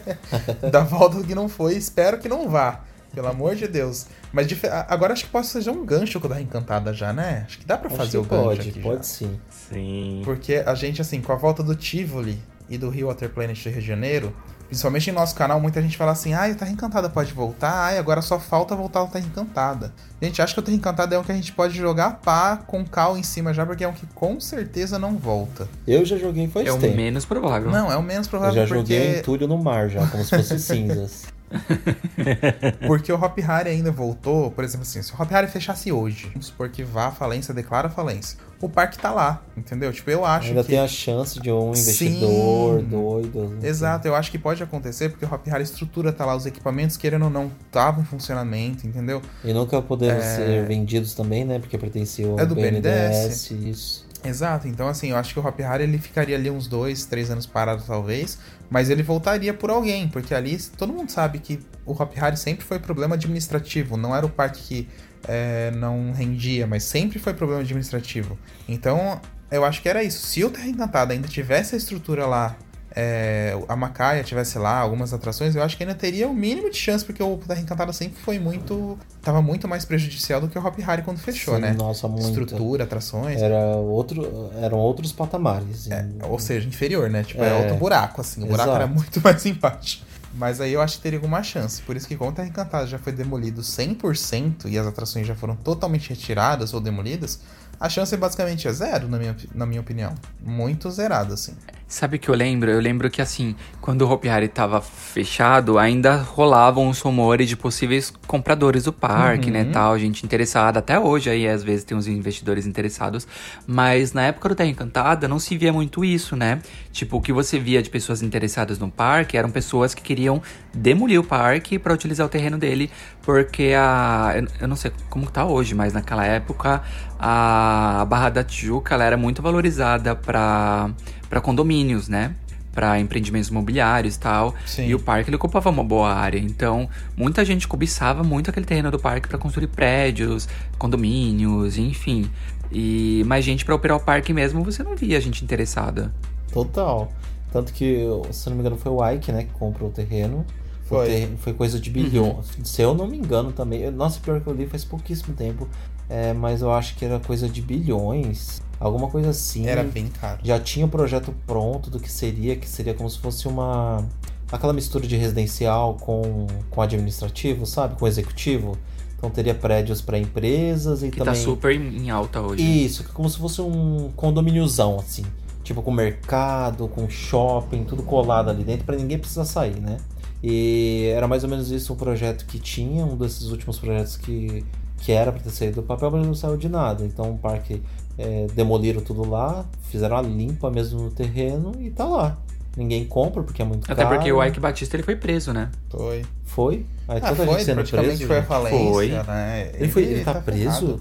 da volta do que não foi. Espero que não vá, pelo amor de Deus. Mas a- agora acho que pode ser um gancho com o da Reencantada já, né? Acho que dá pra Acho fazer o gancho pode, aqui pode já. sim. Sim. Porque a gente, assim, com a volta do Tivoli e do Rio Water Planet do Rio de Janeiro, principalmente em nosso canal, muita gente fala assim, ai, o Terra Encantada pode voltar, ai, agora só falta voltar o Terra Encantada. Gente, acho que o Terra Encantada é um que a gente pode jogar pá com cal em cima já, porque é um que com certeza não volta. Eu já joguei faz É o tempo. menos provável. Não, é o menos Eu provável já porque... joguei entulho no mar já, como se fosse cinzas. Porque o Hop Hari ainda voltou, por exemplo assim, se o Hop Hari fechasse hoje, vamos supor que vá à falência, declara falência. O parque tá lá, entendeu? Tipo, eu acho Ainda que... tem a chance de um investidor Sim. doido. Exato, eu acho que pode acontecer porque o Hop Hari estrutura tá lá, os equipamentos, querendo ou não, estavam em funcionamento, entendeu? E nunca poderam ser vendidos também, né? Porque pertencia ao É do BNDES. Isso. Exato, então assim, eu acho que o Hop Hari ele ficaria ali uns dois, três anos parado talvez, mas ele voltaria por alguém, porque ali todo mundo sabe que o Hop Hari sempre foi problema administrativo, não era o parque que é, não rendia, mas sempre foi problema administrativo. Então, eu acho que era isso. Se o Terra Encantada ainda tivesse a estrutura lá, é, a Macaia tivesse lá, algumas atrações, eu acho que ainda teria o mínimo de chance, porque o Terra Encantada sempre foi muito. tava muito mais prejudicial do que o Hop Hari quando fechou, Sim, né? Nossa, muito. Estrutura, atrações. Era outro, eram outros patamares. É, ou seja, inferior, né? Tipo, é, É. outro buraco, assim. O buraco Exato. era muito mais embaixo. Mas aí eu acho que teria alguma chance. Por isso que como o Terra Encantada já foi demolido 100% e as atrações já foram totalmente retiradas ou demolidas, a chance basicamente é zero, na minha, na minha opinião. Muito zerada, assim. Sabe o que eu lembro? Eu lembro que assim, quando o Hopi Hari tava fechado, ainda rolavam os rumores de possíveis compradores do parque, né, tal, gente interessada. Até hoje aí, às vezes, tem uns investidores interessados. Mas na época do Terra Encantada, não se via muito isso, né? Tipo, o que você via de pessoas interessadas no parque eram pessoas que queriam demolir o parque para utilizar o terreno dele, porque a... eu- Eu não sei como tá hoje, mas naquela época a Barra da Tijuca, ela era muito valorizada para para condomínios, né? Para empreendimentos imobiliários e tal. Sim. E o parque ele ocupava uma boa área. Então, muita gente cobiçava muito aquele terreno do parque para construir prédios, condomínios, enfim. E mais gente para operar o parque mesmo, você não via gente interessada. Total. Tanto que, se não me engano, foi o Ike, né, que comprou o terreno. O Foi. terreno foi coisa de bilhões. Se eu não me engano também. Nossa, pior que eu li faz pouquíssimo tempo. É, mas eu acho que era coisa de bilhões. Alguma coisa assim. Era bem caro. Já tinha o projeto pronto do que seria, que seria como se fosse uma. aquela mistura de residencial com, com administrativo, sabe? Com executivo. Então teria prédios para empresas e Que também. tá super em alta hoje. Isso, como se fosse um condomíniozão, assim. Tipo, com mercado, com shopping, tudo colado ali dentro, pra ninguém precisar sair, né? E era mais ou menos isso o projeto que tinha, um desses últimos projetos que, que era pra ter saído do papel, mas não saiu de nada. Então o parque é, demoliram tudo lá, fizeram a limpa mesmo no terreno e tá lá. Ninguém compra porque é muito Até caro. porque o Ike Batista ele foi preso, né? Foi. Foi? Aí Ah, tanta foi, gente sendo praticamente preso. foi a gente. falência, Foi. né? Ele, foi, ele tá, ferrado. preso?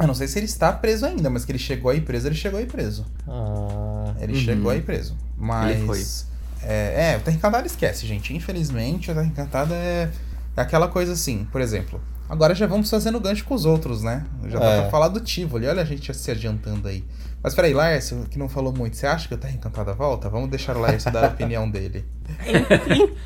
Eu não sei se ele está preso ainda, mas que ele chegou aí preso, ele chegou aí preso. Ah, Ele Uhum. chegou aí preso. Mas. Ele foi. É, é, o Terra Encantada esquece, gente. Infelizmente, o Terra Encantada é, é aquela coisa assim, por exemplo. Agora já vamos fazendo gancho com os outros, né? Já dá É. pra falar do Tivoli. Olha a gente já se adiantando aí. Mas peraí, Laércio, que não falou muito. Você acha que o Terra Encantada volta? Vamos deixar o Laércio dar a opinião dele.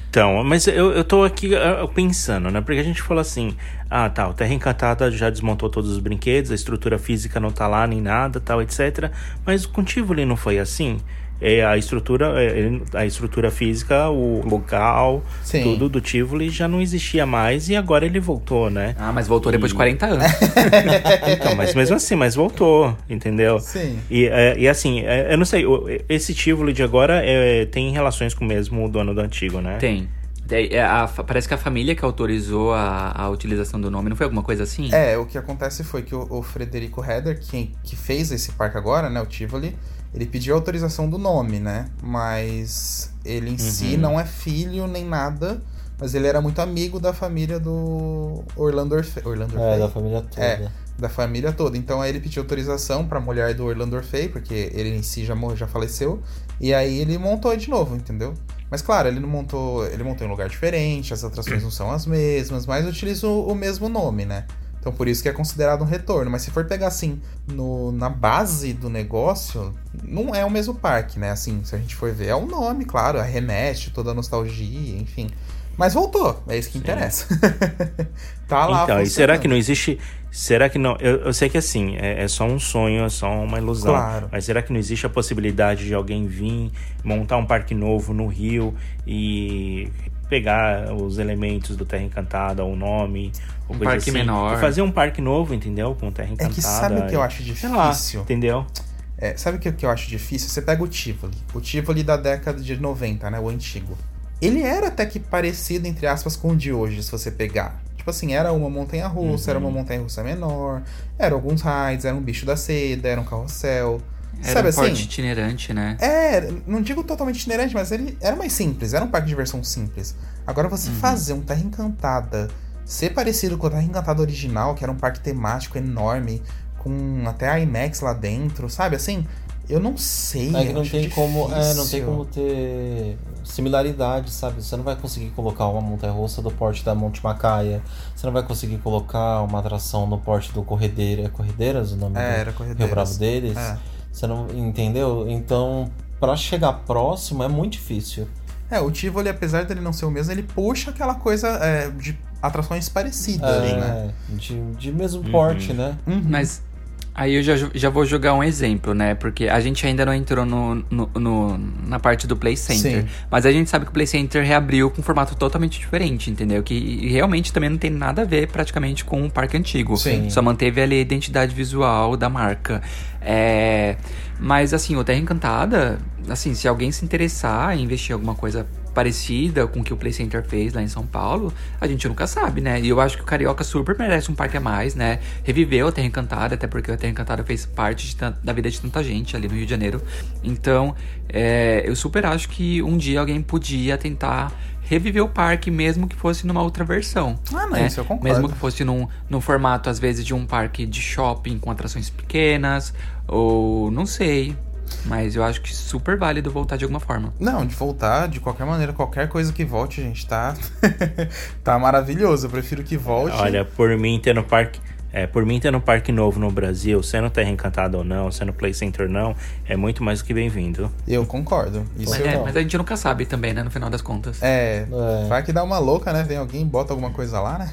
Então, mas eu, eu tô aqui ah, pensando, né? Porque a gente falou assim: ah, tá, o Terra Encantada já desmontou todos os brinquedos, a estrutura física não tá lá nem nada, tal, etc. Mas com o Tivoli não foi assim. É, a estrutura, é, a estrutura física, o local, Sim. tudo do Tivoli já não existia mais e agora ele voltou, né? Ah, mas voltou depois de E- 40 anos. Então, mas mesmo assim, mas voltou, entendeu? Sim. E, é, e assim, é, eu não sei, esse Tivoli de agora é, tem relações com o mesmo dono do antigo, né? Tem. É, a parece que a família que autorizou a, a utilização do nome, não foi alguma coisa assim? É, o que acontece foi que o, o Frederico Heder, quem que fez esse parque agora, né, o Tivoli, ele pediu autorização do nome, né? Mas ele em si Uhum. não é filho nem nada, mas ele era muito amigo da família do Orlando Orfe... Orlando É, Orfei? da família toda. É. da família toda. Então aí ele pediu autorização pra mulher do Orlando Orfei, porque ele em si já morreu, já faleceu, e aí ele montou de novo, entendeu? Mas claro, ele não montou, ele montou em um lugar diferente, as atrações não são as mesmas, mas utiliza o, o mesmo nome, né? Então por isso que é considerado um retorno. Mas se for pegar assim, no, na base do negócio, não é o mesmo parque, né? Assim, se a gente for ver, é o nome, claro, remete toda a nostalgia, enfim. Mas voltou, é isso que interessa. tá lá. Então, e será que não existe. Será que não. Eu, eu sei que assim, é, é só um sonho, é só uma ilusão. Claro. Mas será que não existe a possibilidade de alguém vir, montar um parque novo no Rio e pegar os elementos do Terra Encantada, o nome, ou Um coisa parque assim, menor. E fazer um parque novo, entendeu? Com Terra É Encantada. que sabe o que eu acho Sei lá, difícil? entendeu? É, sabe o que, que eu acho difícil? Você pega o Tivoli. O Tivoli da década de 90, né? O antigo. Ele era até que parecido, entre aspas, com o de hoje, se você pegar. Tipo assim, era uma montanha russa, era uma Uhum. montanha russa menor, eram alguns rides, era um bicho da seda, era um carrossel. Era sabe um assim? porte itinerante, né? É, não digo totalmente itinerante, mas ele era mais simples, era um parque de diversão simples. Agora você Uhum. fazer um Terra Encantada ser parecido com o Terra Encantada original, que era um parque temático enorme, com até IMAX lá dentro, sabe assim? Eu não sei. É que não tem como, é, não tem difícil. como ter similaridade, sabe? Você não vai conseguir colocar uma montanha-russa do porte da Monte Macaia. Você não vai conseguir colocar uma atração no porte do Corredeira, é Corredeiras o nome É, do era Rio corredeiras. Bravo deles. É. Você não entendeu? Então, pra chegar próximo é muito difícil. É, o Tivoli, apesar dele não ser o mesmo, ele puxa aquela coisa é, de atrações parecidas, É, né? de, de mesmo Uhum. porte, né? Uhum. Mas aí eu já, já vou jogar um exemplo, né? Porque a gente ainda não entrou no, no- no- na parte do Play Center. Sim. Mas a gente sabe que o Play Center reabriu com um formato totalmente diferente, entendeu? Que realmente também não tem nada a ver praticamente com o parque antigo. Sim. Só manteve ali a identidade visual da marca. É, Mas assim, o Terra Encantada, assim, se alguém se interessar em investir em alguma coisa parecida com o que o Play Center fez lá em São Paulo, a gente nunca sabe, né? E eu acho que o Carioca super merece um parque a mais, né? Reviveu a Terra Encantada, até porque a Terra Encantada fez parte da vida de tanta gente ali no Rio de Janeiro. Então, é, eu super acho que um dia alguém podia tentar reviver o parque, mesmo que fosse numa outra versão. Ah, não, né? isso eu concordo. Mesmo que fosse num, num formato, às vezes, de um parque de shopping com atrações pequenas, ou não sei. Mas eu acho que super válido voltar de alguma forma. Não, de voltar, de qualquer maneira, qualquer coisa que volte, gente, tá. tá maravilhoso. Eu prefiro que volte. Olha, por mim ter no parque. É, por mim ter no parque novo no Brasil, sendo Terra Encantada ou não, sendo Play Center ou não, é muito mais do que bem-vindo. Eu concordo. Isso Mas, eu é, mas a gente nunca sabe também, né? No final das contas. É, É. vai que dá uma louca, né? Vem alguém, bota alguma coisa lá, né?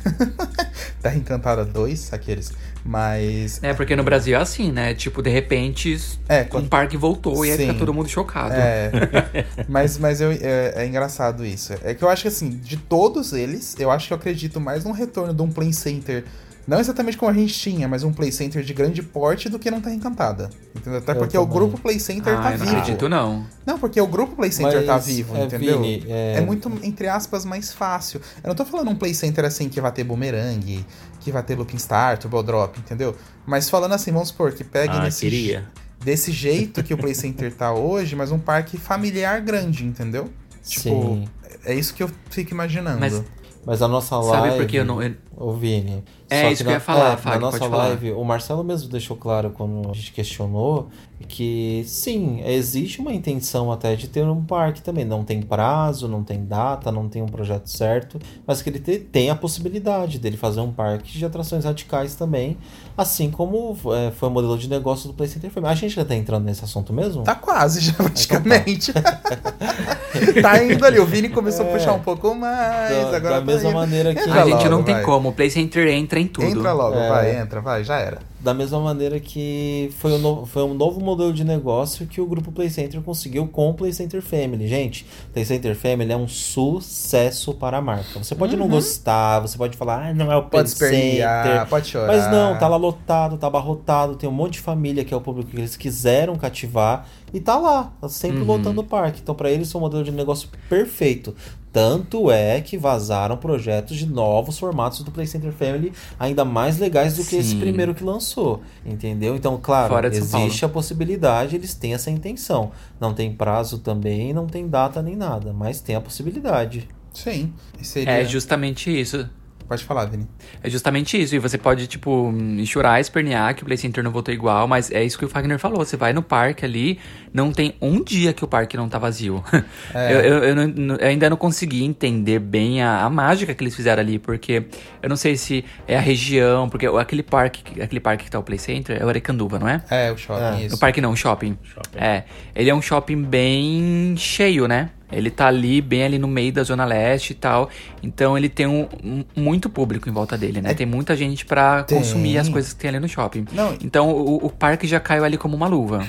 Terra Encantada 2, aqueles. Mas. É, porque no Brasil é assim, né? Tipo, de repente, É, um quando- parque voltou e aí fica todo mundo chocado. É, mas, mas eu, é, é engraçado isso. É que eu acho que assim, de todos eles, eu acho que eu acredito mais num retorno de um Play Center. Não exatamente como a gente tinha, mas um Play Center de grande porte do que não Terra Encantada. Entendeu? Até Eu porque o também. grupo Play Center Ah, tá eu não vivo. acredito, não. Não, porque o grupo Play Center Mas, tá vivo, é, entendeu? Vini, é- é... muito, entre aspas, mais fácil. Eu não tô falando um Play Center assim que vai ter boomerang, que vai ter looping star, turbo drop, entendeu? Mas falando assim, vamos supor, que pegue Ah, nesse, queria. desse jeito que o Play Center tá hoje, mas um parque familiar grande, entendeu? Tipo, Sim. é isso que eu fico imaginando. Mas- Mas a nossa live. Sabe por que eu não. eu- Ô, Vini. É só isso que eu na- ia falar, é, Fag, Na nossa pode falar. live, o Marcelo mesmo deixou claro quando a gente questionou que sim, existe uma intenção até de ter um parque também. Não tem prazo, não tem data, não tem um projeto certo, mas que ele te- tem a possibilidade dele fazer um parque de atrações radicais também, assim como é, foi o modelo de negócio do Play Center. A gente já tá entrando nesse assunto mesmo? Tá quase já, Então praticamente. tá indo ali. O Vini começou a É. puxar um pouco mais. Da, agora da tá mesma indo. maneira que. A gente não tem vai. Como. O Play Center entra em tudo. Entra logo, É. vai, entra, vai, já era. Da mesma maneira que foi um, novo, foi um novo modelo de negócio que o grupo Play Center conseguiu com o Play Center Family. Gente, Play Center Family é um sucesso para a marca. Você pode não gostar, você pode falar, ah, não é o Play Pode Center. pode chorar. Mas não, tá lá lotado, tá abarrotado, tem um monte de família que é o público que eles quiseram cativar e tá lá, tá sempre Uhum. lotando o parque. Então, para eles, foi um modelo de negócio perfeito. Tanto é que vazaram projetos de novos formatos do Play Center Family, ainda mais legais do que esse Sim. primeiro que lançou. Entendeu? Então, claro, existe a possibilidade, eles têm essa intenção. Não tem prazo também, não tem data nem nada, mas tem a possibilidade. Sim. E seria... É justamente isso. Pode falar, Vini. É justamente isso. E você pode, tipo, chorar, espernear que o Play Center não voltou igual, mas é isso que o Fagner falou. Você vai no parque ali, não tem um dia que o parque não tá vazio. É. Eu, eu- eu não- eu ainda não consegui entender bem a, a mágica que eles fizeram ali, porque eu não sei se é a região, porque aquele parque, aquele parque que tá o Play Center é o Arecanduva, não é? É, o shopping, É. isso. O parque não, o shopping. É. Ele é um shopping bem cheio, né? Ele tá ali, bem ali no meio da Zona Leste e tal. Então ele tem um, um- muito público em volta dele, né? Tem muita gente pra Tem. consumir as coisas que tem ali no shopping. Não, Então o, o parque já caiu ali como uma luva.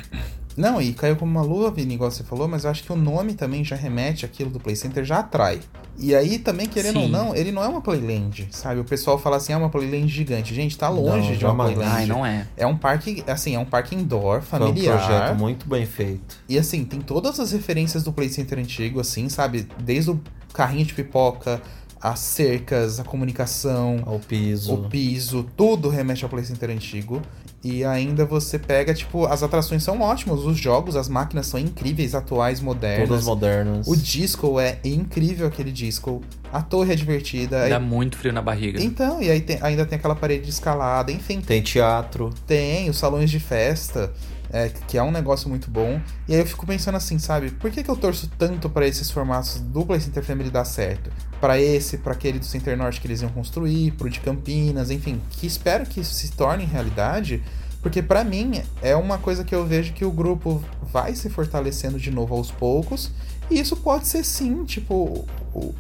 Não, e caiu como uma luva, Vini, igual você falou, mas eu acho que o nome também já remete àquilo do Play Center, já atrai. E aí, também, querendo ou Sim. não, ele não é uma Playland, sabe? O pessoal fala assim, ah, uma Playland gigante. Gente, tá longe Não, de uma jamais. Playland. Ai, não é. É um parque, assim, é um parque indoor, Foi um familiar. projeto muito bem feito. E assim, tem todas as referências do Play Center antigo, assim, sabe? Desde o carrinho de pipoca, as cercas, a comunicação, Ao piso. o piso, tudo remete ao Play Center antigo. E ainda você pega, tipo, as atrações são ótimas, os jogos, as máquinas são incríveis, atuais, modernas. Todas modernas. O disco é incrível, aquele disco. A torre é divertida. Dá Aí- muito frio na barriga. Então, e aí tem- ainda tem aquela parede de escalada, enfim, Tem teatro. tem os salões de festa, é, que é um negócio muito bom. E aí eu fico pensando assim, sabe? Por que, que eu torço tanto pra esses formatos do Play Center Family dar certo? Pra esse, pra aquele do Center Norte que eles iam construir, pro de Campinas, enfim, que espero que isso se torne realidade. Porque pra mim é uma coisa que eu vejo que o grupo vai se fortalecendo de novo aos poucos. E isso pode ser sim, tipo,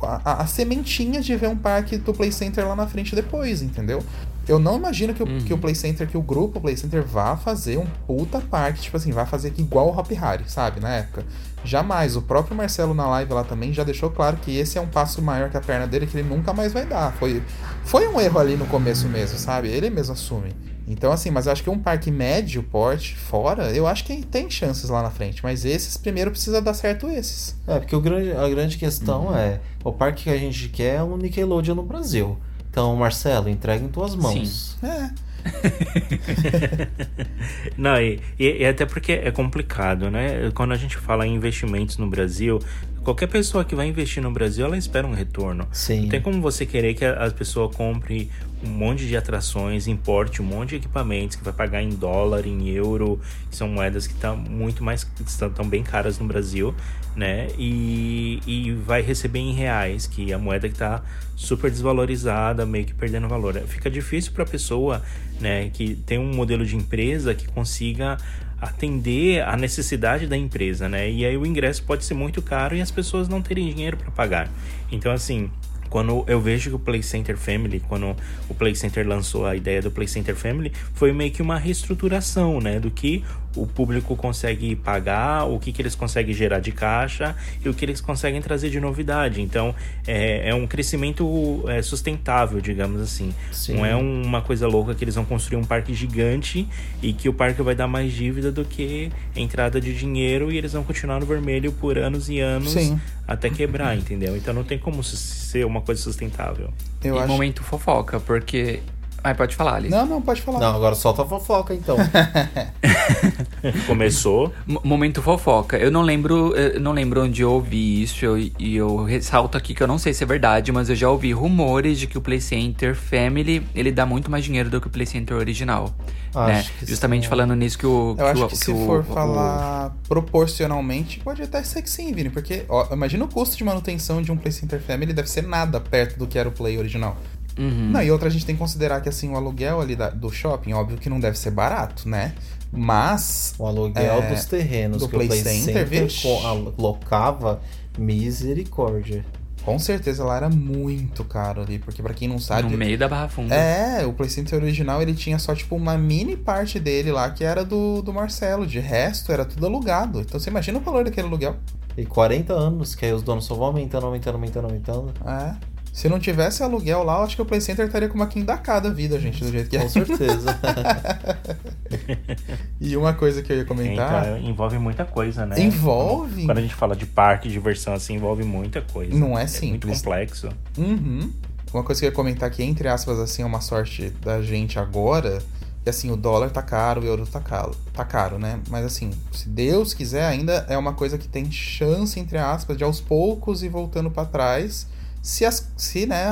a, a- sementinha de ver um parque do Play Center lá na frente depois, entendeu? Eu não imagino que o, que o Play Center, que o grupo Play Center vá fazer um puta parque, tipo assim, vai fazer igual o Hop Harry, sabe, na época. Jamais. O próprio Marcelo na live lá também já deixou claro que esse é um passo maior que a perna dele, que ele nunca mais vai dar. Foi, foi um erro ali no começo mesmo, sabe? Ele mesmo assume. Então, assim, mas eu acho que um parque médio, porte, fora, eu acho que tem chances lá na frente. Mas esses, primeiro precisa dar certo esses. É, porque o grande, a grande questão Uhum. é: o parque que a gente quer é um Nickelodeon no Brasil. Então, Marcelo, entrega em tuas mãos. É. Não, e, e- e até porque é complicado, né? Quando a gente fala em investimentos no Brasil, qualquer pessoa que vai investir no Brasil, ela espera um retorno. Sim. Não tem como você querer que a, a pessoa compre um monte de atrações, importe um monte de equipamentos que vai pagar em dólar, em euro, que são moedas que estão muito mais que estão tão bem caras no Brasil, né? E, e vai receber em reais, que a moeda que está super desvalorizada, meio que perdendo valor. Fica difícil para a pessoa, né, que tem um modelo de empresa que consiga atender a necessidade da empresa, né? E aí o ingresso pode ser muito caro e as pessoas não terem dinheiro para pagar. Então assim, quando eu vejo que o Play Center Family, quando o Play Center lançou a ideia do Play Center Family, foi meio que uma reestruturação, né, do que o público consegue pagar, o que, que eles conseguem gerar de caixa e o que eles conseguem trazer de novidade. Então, é, é um crescimento é, sustentável, digamos assim. Sim. Não é uma coisa louca que eles vão construir um parque gigante e que o parque vai dar mais dívida do que entrada de dinheiro e eles vão continuar no vermelho por anos e anos Sim. até quebrar, entendeu? Então não tem como ser uma coisa sustentável. Eu e acho. momento fofoca, porque. Ai, pode falar, Alice. Não, não, pode falar. Não, agora solta a fofoca então. Começou, M- Momento fofoca. Eu não lembro, eu não lembro onde eu ouvi isso eu- e eu ressalto aqui que eu não sei se é verdade, mas eu já ouvi rumores de que o Play Center Family ele dá muito mais dinheiro do que o Play Center original, né? Acho que Justamente sim. falando nisso que o Eu acho o- que se o- for o- falar proporcionalmente, pode até ser que sim, Vini, porque ó, imagina o custo de manutenção de um Play Center Family deve ser nada perto do que era o Play original. Uhum. Não, e outra a gente tem que considerar que assim, o aluguel ali da- do shopping, óbvio que não deve ser barato, né? Mas O aluguel É, dos terrenos do que o Play Play Center, Center vixe. co- alocava misericórdia. Com certeza lá era muito caro ali, porque pra quem não sabe. No meio da Barra Funda. É, o Play Center original ele tinha só tipo uma mini parte dele lá que era do, do Marcelo. De resto era tudo alugado. Então você imagina o valor daquele aluguel. E 40 anos, que aí os donos só vão aumentando, aumentando, aumentando, aumentando. É. Se não tivesse aluguel lá, eu acho que o Play Center estaria com uma quindacada vida, gente, do jeito que é. Com certeza. e uma coisa que eu ia comentar. Então, envolve muita coisa, né? Envolve. Quando a gente fala de parque de diversão assim, envolve muita coisa. Não é É simples. muito complexo. Uhum. Uma coisa que eu ia comentar que, entre aspas, assim, é uma sorte da gente agora. Que assim, o dólar tá caro, o euro tá caro, tá caro, né? Mas assim, se Deus quiser, ainda é uma coisa que tem chance, entre aspas, de aos poucos ir voltando para trás. Se, as, se né,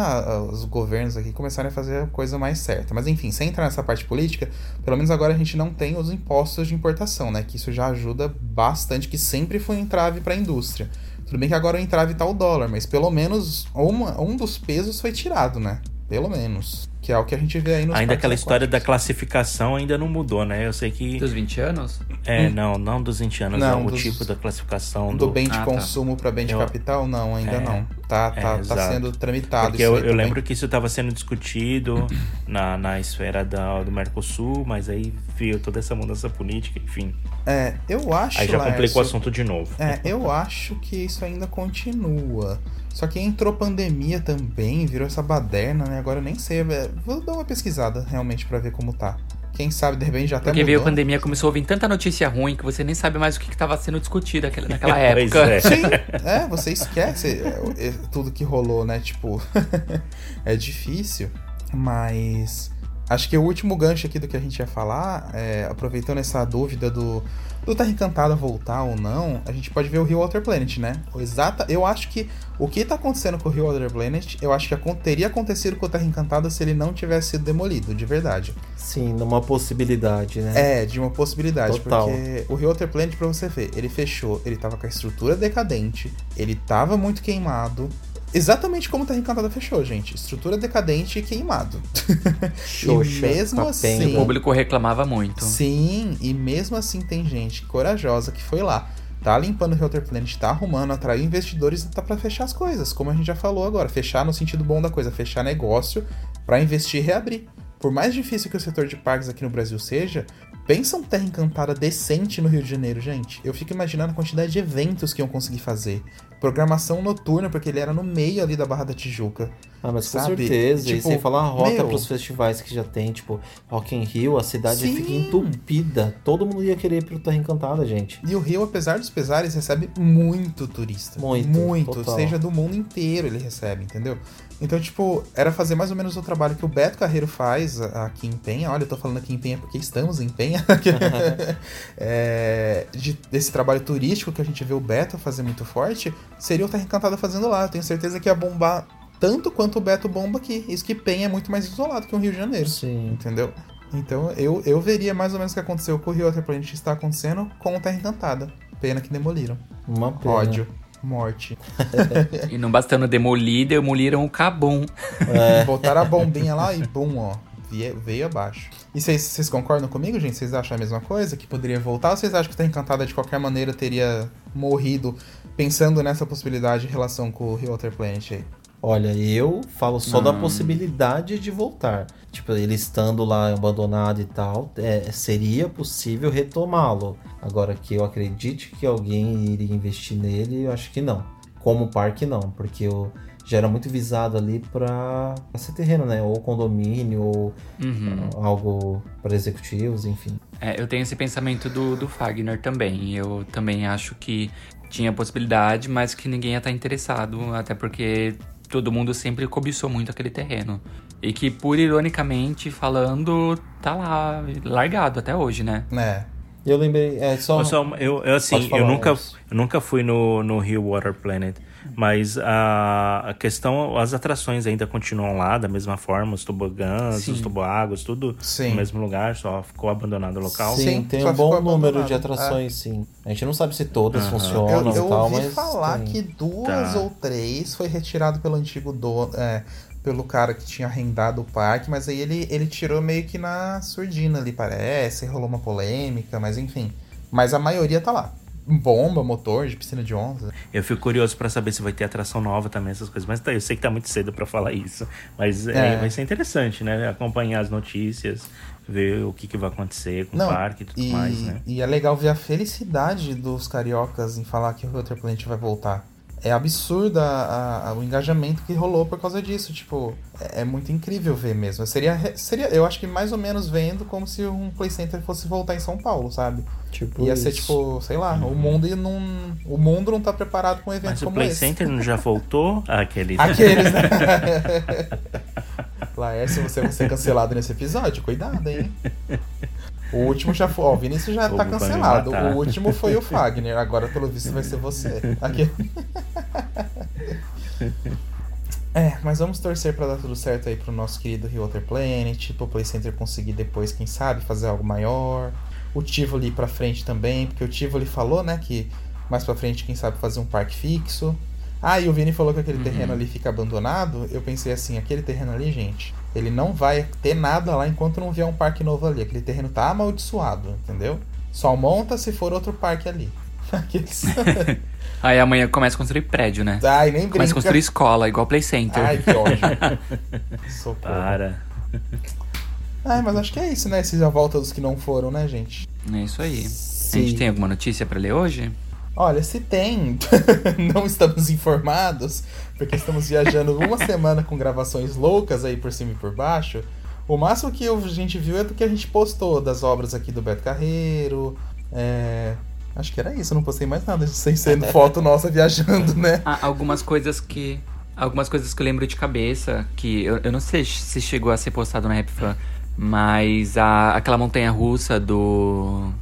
os governos aqui começarem a fazer a coisa mais certa. Mas enfim, sem entrar nessa parte política, pelo menos agora a gente não tem os impostos de importação, né? Que isso já ajuda bastante, que sempre foi um entrave para a indústria. Tudo bem que agora o entrave tá o dólar, mas pelo menos uma, um dos pesos foi tirado, né? Pelo menos. Que é o que a gente vê aí nos Ainda aquela história da classificação ainda não mudou, né? Eu sei que. Dos 20 anos? É, não, não dos 20 anos, Não, é o dos- tipo da classificação Do do. bem de Ah, tá. consumo para bem de Eu- capital? Não, ainda É, não. Tá, é, tá, tá sendo tramitado Porque isso eu, eu lembro que isso estava sendo discutido na, na esfera da, do Mercosul, mas aí veio toda essa mudança política, enfim. É, eu acho. Aí já complica o Laércio, assunto de novo. É, eu acho que isso ainda continua. Só que entrou pandemia também, virou essa baderna, né? Agora eu nem sei. é, Vou dar uma pesquisada realmente pra ver como tá. Quem sabe, de repente, já até Porque veio a mudou. pandemia, começou a vir tanta notícia ruim que você nem sabe mais o que estava sendo discutido naquela, época. é. Sim, é, você esquece é, é, tudo que rolou, né? Tipo, é difícil, mas acho que o último gancho aqui do que a gente ia falar, é, aproveitando essa dúvida do, do Terra Encantada voltar ou não, a gente pode ver o Rio Water Planet, né? O exata, eu acho que o que tá acontecendo com o Rio Water Planet, eu acho que teria acontecido com o Terra Encantada se ele não tivesse sido demolido, de verdade. Sim, numa possibilidade, né? É, de uma possibilidade. Total. Porque o Rio Water Planet, pra você ver, ele fechou, ele tava com a estrutura decadente, ele tava muito queimado. Exatamente como o Terra Encantada fechou, gente. Estrutura decadente e queimado. Xoxa, e mesmo capenga. assim. O público reclamava muito. Sim, e mesmo assim tem gente corajosa que foi lá, tá limpando o Water Planet, tá arrumando, atraiu investidores e tá pra fechar as coisas, como a gente já falou agora. Fechar no sentido bom da coisa, fechar negócio pra investir e reabrir. Por mais difícil que o setor de parques aqui no Brasil seja, pensa um Terra Encantada decente no Rio de Janeiro, gente. Eu fico imaginando a quantidade de eventos que iam conseguir fazer. Programação noturna, porque ele era no meio ali da Barra da Tijuca. Ah, mas com Sabe? certeza. e Tipo, sem falar a rota meu- pros festivais que já tem, tipo, Rock in Rio, a cidade Sim. fica entupida. Todo mundo ia querer ir pro Terra Encantada, gente. E o Rio, apesar dos pesares, recebe muito turista. Muito, Muito. total. Seja do mundo inteiro ele recebe, entendeu? Então, tipo, era fazer mais ou menos o trabalho que o Beto Carreiro faz aqui em Penha. Olha, eu tô falando aqui em Penha porque estamos em Penha. É, de- desse trabalho turístico que a gente vê o Beto fazer muito forte, seria o Terra Encantada fazendo lá. Eu tenho certeza que ia bombar tanto quanto o Beto bomba aqui. Isso que Penha é muito mais isolado que o Rio de Janeiro. Sim. Entendeu? Então eu, eu veria mais ou menos o que aconteceu com o Rio Water Planet está acontecendo com o Terra Encantada. Pena que demoliram. Uma pena. Ódio. Morte. E não bastando demolir, demoliram o Cabum. Botaram a bombinha lá e bum, ó. Veio abaixo. E vocês- concordam comigo, gente? Vocês acham a mesma coisa? Que poderia voltar? Ou vocês acham que o Terra Encantada de qualquer maneira teria morrido pensando nessa possibilidade em relação com o Rio Water Planet aí? Olha, eu falo só da Hum. possibilidade de voltar. Tipo, ele estando lá abandonado e tal, é, seria possível retomá-lo. Agora que eu acredite que alguém iria investir nele, eu acho que não. Como parque, não, porque eu, já era muito visado ali para ser terreno, né? Ou condomínio, ou Uhum. algo para executivos, enfim. É, eu tenho esse pensamento do, do Fagner também. Eu também acho que tinha possibilidade, mas que ninguém ia estar interessado, até porque todo mundo sempre cobiçou muito aquele terreno. E que, por ironicamente falando, tá lá, largado até hoje, né? Né? Eu lembrei, é só. Eu, só- eu, eu, assim, eu nunca, eu nunca fui no, no Rio Water Planet, mas a, a questão, as atrações ainda continuam lá da mesma forma, os tobogãs, Sim. os toboáguas, tudo Sim. no mesmo lugar, só ficou abandonado o local. Sim, Sim, tem só um bom número de atrações, sim. A gente não sabe se todas Aham. funcionam Eu, eu e tal, ouvi mas. falar tem. que duas Tá. ou três foi retirado pelo antigo dono, é, pelo cara que tinha arrendado o parque, mas aí ele, ele tirou meio que na surdina ali, parece, rolou uma polêmica, mas enfim. Mas a maioria tá lá. Bomba, motor, de piscina de ondas. Eu fico curioso pra saber se vai ter atração nova também, essas coisas. Mas tá, eu sei que tá muito cedo pra falar isso. Mas é, É. vai ser interessante, né? Acompanhar as notícias, ver o que, que vai acontecer com Não, o parque e tudo e, mais, né? e é legal ver a felicidade dos cariocas em falar que o Water Planet vai voltar. É absurda a- a- o engajamento que rolou por causa disso. Tipo, é, é muito incrível ver mesmo. Seria, seria, eu acho que mais ou menos vendo como se um Play Center fosse voltar em São Paulo, sabe? Tipo Ia ser isso. tipo, sei lá, o mundo não. O mundo não tá preparado pra um evento Mas o como Play esse. Center não já voltou? Aquele. Aqueles, né? Laércio, você vai ser cancelado nesse episódio, cuidado, hein? O último já foi. Ó, o Vinícius já tá me cancelado. O último foi o Fagner, agora pelo visto vai ser você. Aqui. É, mas vamos torcer pra dar tudo certo aí pro nosso querido Rio Water Planet, pro Play Center conseguir depois, quem sabe, fazer algo maior. O Tivoli pra frente também, porque o Tivoli falou, né, que mais pra frente, quem sabe, fazer um parque fixo. Ah, e o Vini falou que aquele terreno ali fica abandonado. Eu pensei assim, aquele terreno ali, gente, ele não vai ter nada lá enquanto não vier um parque novo ali. Aquele terreno tá amaldiçoado, entendeu? Só monta se for outro parque ali. Aqueles... Aí amanhã começa a construir prédio, né? Ai, nem Começa a brinca. construir escola, igual Play Center. Ai, que ódio. Socorro. Para. Ai, mas acho que é isso, né? Essa é a volta dos que não foram, né, gente? É isso aí. A Sim. gente tem alguma notícia pra ler hoje? Olha, se tem, não estamos informados, porque estamos viajando uma semana com gravações loucas aí por cima e por baixo. O máximo que a gente viu é do que a gente postou das obras aqui do Beto Carreiro. É... Acho que era isso, eu não postei mais nada sem sendo foto nossa viajando, né? Ah, algumas coisas que. Algumas coisas que eu lembro de cabeça, que eu, eu não sei se chegou a ser postado na RapFan, mas a, aquela montanha russa do.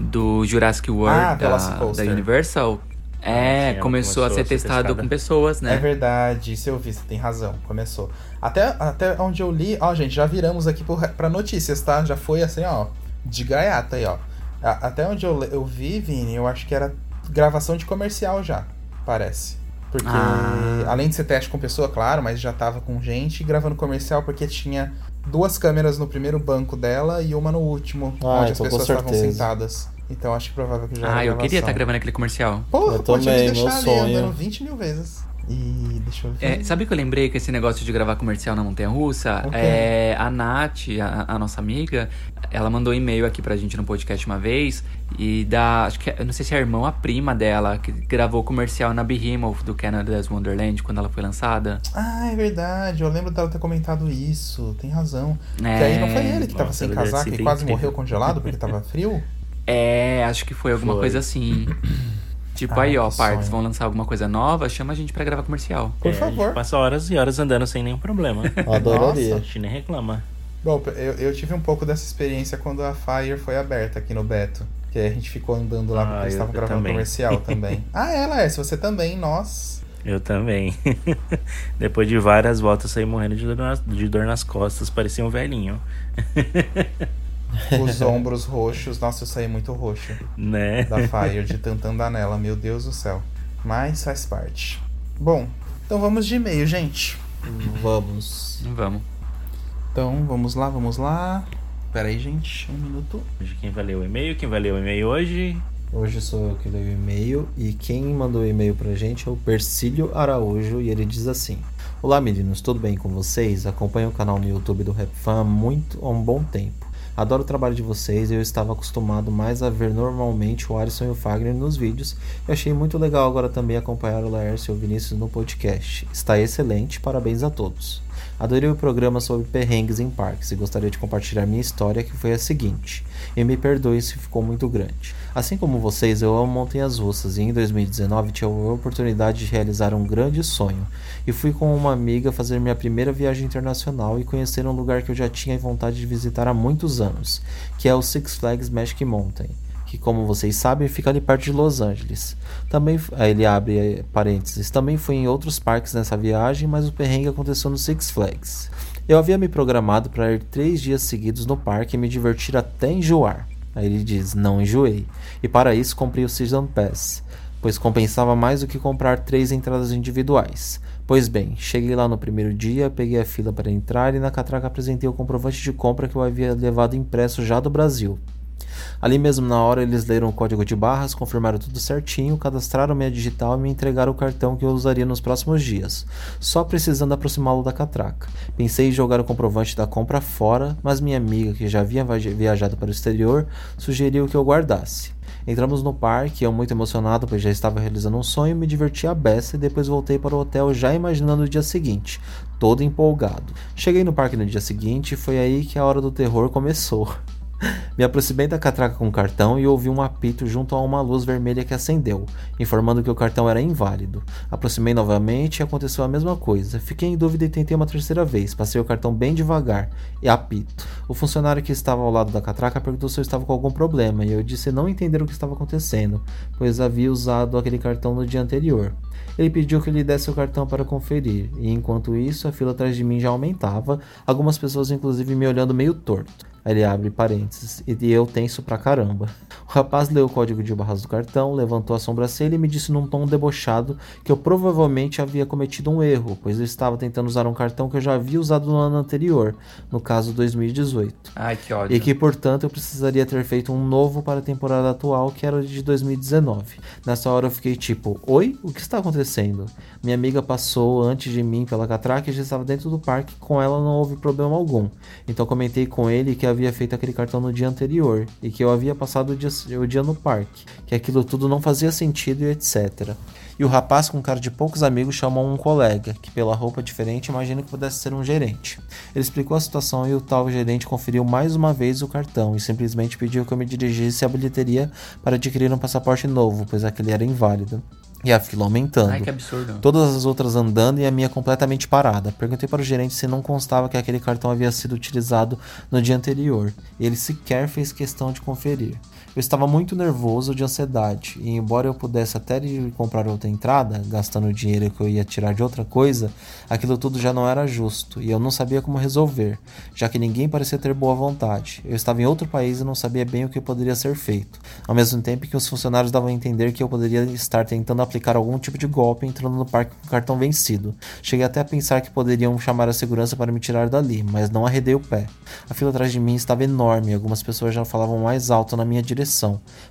Do Jurassic World Ah, da, da Universal. É, Ah, sim, ela começou, a ser testado testada. com pessoas, né? É verdade, isso eu vi, você tem razão, começou. Até, até onde eu li, ó, gente, já viramos aqui pra notícias, tá? Já foi assim, ó, de gaiata aí, ó. Até onde eu, eu vi, Vini, eu acho que era gravação de comercial já, parece. Porque, Ah. além de ser teste com pessoa, claro, mas já tava com gente gravando comercial porque tinha duas câmeras no primeiro banco dela e uma no último, Ah, onde as então pessoas estavam sentadas. Então acho que provável que já Ah, era eu queria estar gravação. gravando aquele comercial. Porra, Eu pode também, deixar meu ali sonho. andando 20 mil vezes. E deixa eu ver. É, sabe o que eu lembrei com esse negócio de gravar comercial na Montanha Russa? O quê? É, a Nath, a, a nossa amiga, ela mandou um e-mail aqui pra gente no podcast uma vez. E da. Acho que. é- Eu não sei se é a irmã ou a prima dela, que gravou comercial na Behemoth do Canada's Wonderland quando ela foi lançada. Ah, é verdade. Eu lembro dela ter comentado isso. Tem razão. É, Que aí não foi ele que tava nossa, sem casaco e quase morreu congelado porque tava frio? É, acho que foi alguma Foi. coisa assim. tipo, Ai, aí, ó, partes, sonho. vão lançar alguma coisa nova, chama a gente pra gravar comercial. Por É, A favor. gente passa horas e horas andando sem nenhum problema. Adoraria. A gente nem reclama. Bom, eu, eu tive um pouco dessa experiência quando a Fire foi aberta aqui no Beto. Que aí a gente ficou andando lá Ah, porque eles estavam gravando também. comercial também. ah, ela é. Se você também, nós. Eu também. Depois de várias voltas, saí morrendo de dor, nas, de dor nas costas, parecia um velhinho. Os ombros roxos. Nossa, eu saí muito roxo Né? da Fire de tanto andar nela. Meu Deus do céu. Mas faz parte. Bom, então vamos de e-mail, gente. Vamos. Vamos. Então, vamos lá, vamos lá. Pera aí, gente, um minuto. Hoje quem vai ler o e-mail? Quem vai ler o e-mail hoje? Hoje sou eu que leio o e-mail e quem mandou o e-mail pra gente é o Persílio Araújo e ele diz assim: Olá meninos, tudo bem com vocês? Acompanho o canal no YouTube do Rap Fan há muito há um bom tempo. Adoro o trabalho de vocês eu estava acostumado mais a ver normalmente o Alisson e o Fagner nos vídeos e achei muito legal agora também acompanhar o Laércio e o Vinícius no podcast. Está excelente, parabéns a todos. Adorei o programa sobre perrengues em parques e gostaria de compartilhar minha história que foi a seguinte. E me perdoe se ficou muito grande. Assim como vocês, eu amo montanhas russas e em 2019 tive a oportunidade de realizar um grande sonho. E fui com uma amiga fazer minha primeira viagem internacional e conhecer um lugar que eu já tinha vontade de visitar há muitos anos, que é o Six Flags Magic Mountain que como vocês sabem fica ali perto de Los Angeles. Também ele abre eh, parênteses. Também fui em outros parques nessa viagem, mas o perrengue aconteceu no Six Flags. Eu havia me programado para ir três dias seguidos no parque e me divertir até enjoar. Aí ele diz: não enjoei. E para isso comprei o Season Pass, pois compensava mais do que comprar três entradas individuais. Pois bem, cheguei lá no primeiro dia, peguei a fila para entrar e na catraca apresentei o comprovante de compra que eu havia levado impresso já do Brasil. Ali mesmo na hora eles leram o código de barras, confirmaram tudo certinho, cadastraram minha digital e me entregaram o cartão que eu usaria nos próximos dias, só precisando aproximá-lo da catraca. Pensei em jogar o comprovante da compra fora, mas minha amiga, que já havia viajado para o exterior, sugeriu que eu guardasse. Entramos no parque, eu muito emocionado, pois já estava realizando um sonho, me diverti a beça e depois voltei para o hotel já imaginando o dia seguinte, todo empolgado. Cheguei no parque no dia seguinte e foi aí que a hora do terror começou. Me aproximei da catraca com o cartão e ouvi um apito junto a uma luz vermelha que acendeu, informando que o cartão era inválido. Aproximei novamente e aconteceu a mesma coisa. Fiquei em dúvida e tentei uma terceira vez. Passei o cartão bem devagar e apito. O funcionário que estava ao lado da catraca perguntou se eu estava com algum problema e eu disse não entender o que estava acontecendo, pois havia usado aquele cartão no dia anterior. Ele pediu que lhe desse o cartão para conferir, e enquanto isso a fila atrás de mim já aumentava, algumas pessoas inclusive me olhando meio torto. Ele abre parênteses. E eu tenso pra caramba. O rapaz leu o código de barras do cartão, levantou a sobrancelha e me disse num tom debochado que eu provavelmente havia cometido um erro, pois eu estava tentando usar um cartão que eu já havia usado no ano anterior, no caso 2018. Ai, que ódio. E que, portanto, eu precisaria ter feito um novo para a temporada atual, que era de 2019. Nessa hora eu fiquei tipo, oi? O que está acontecendo? Minha amiga passou antes de mim pela catraca e já estava dentro do parque, com ela não houve problema algum. Então comentei com ele que havia havia feito aquele cartão no dia anterior e que eu havia passado o dia, o dia no parque, que aquilo tudo não fazia sentido e etc. E o rapaz, com cara de poucos amigos, chamou um colega, que pela roupa diferente imagino que pudesse ser um gerente. Ele explicou a situação e o tal gerente conferiu mais uma vez o cartão e simplesmente pediu que eu me dirigisse à bilheteria para adquirir um passaporte novo, pois aquele era inválido. E a fila aumentando. Ai, que absurdo. Todas as outras andando e a minha completamente parada. Perguntei para o gerente se não constava que aquele cartão havia sido utilizado no dia anterior. Ele sequer fez questão de conferir. Eu estava muito nervoso de ansiedade, e embora eu pudesse até comprar outra entrada, gastando o dinheiro que eu ia tirar de outra coisa, aquilo tudo já não era justo, e eu não sabia como resolver, já que ninguém parecia ter boa vontade. Eu estava em outro país e não sabia bem o que poderia ser feito, ao mesmo tempo que os funcionários davam a entender que eu poderia estar tentando aplicar algum tipo de golpe entrando no parque com cartão vencido. Cheguei até a pensar que poderiam chamar a segurança para me tirar dali, mas não arredei o pé. A fila atrás de mim estava enorme e algumas pessoas já falavam mais alto na minha direção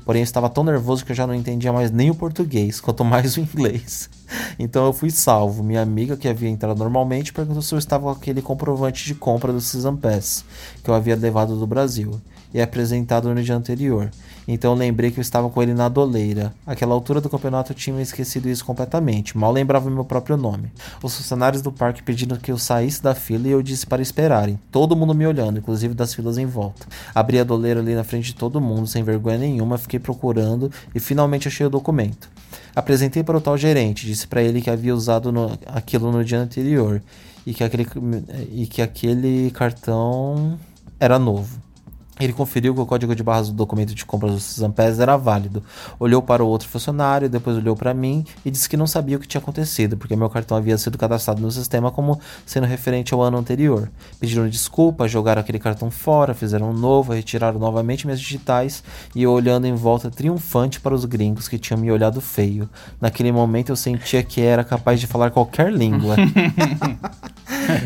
Porém, eu estava tão nervoso que eu já não entendia mais nem o português, quanto mais o inglês. Então eu fui salvo. Minha amiga, que havia entrado normalmente, perguntou se eu estava com aquele comprovante de compra do Season Pass que eu havia levado do Brasil e apresentado no dia anterior. Então lembrei que eu estava com ele na doleira. Aquela altura do campeonato eu tinha esquecido isso completamente. Mal lembrava meu próprio nome. Os funcionários do parque pedindo que eu saísse da fila e eu disse para esperarem. Todo mundo me olhando, inclusive das filas em volta. Abri a doleira ali na frente de todo mundo, sem vergonha nenhuma, fiquei procurando e finalmente achei o documento. Apresentei para o tal gerente, disse para ele que havia usado no, aquilo no dia anterior e que aquele, e que aquele cartão era novo. Ele conferiu que o código de barras do documento de compra do Pass era válido. Olhou para o outro funcionário, depois olhou para mim e disse que não sabia o que tinha acontecido, porque meu cartão havia sido cadastrado no sistema como sendo referente ao ano anterior. Pediram desculpa, jogaram aquele cartão fora, fizeram um novo, retiraram novamente minhas digitais e eu olhando em volta triunfante para os gringos que tinham me olhado feio. Naquele momento eu sentia que era capaz de falar qualquer língua.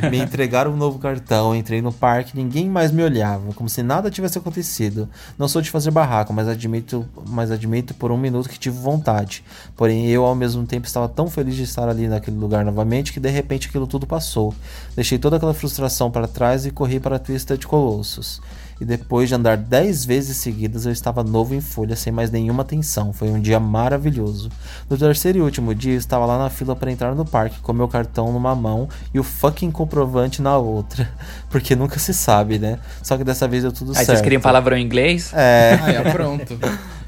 me entregaram um novo cartão, entrei no parque, ninguém mais me olhava, como se nada tivesse acontecido. Não sou de fazer barraco, mas admito, mas admito por um minuto que tive vontade. Porém, eu ao mesmo tempo estava tão feliz de estar ali naquele lugar novamente que de repente aquilo tudo passou. Deixei toda aquela frustração para trás e corri para a Twista de Colossus e depois de andar dez vezes seguidas eu estava novo em folha, sem mais nenhuma tensão. Foi um dia maravilhoso. No terceiro e último dia eu estava lá na fila para entrar no parque, com meu cartão numa mão e o fucking comprovante na outra. Porque nunca se sabe, né? Só que dessa vez deu tudo Aí certo. vocês queriam palavrão em inglês? É. Aí, ó, pronto.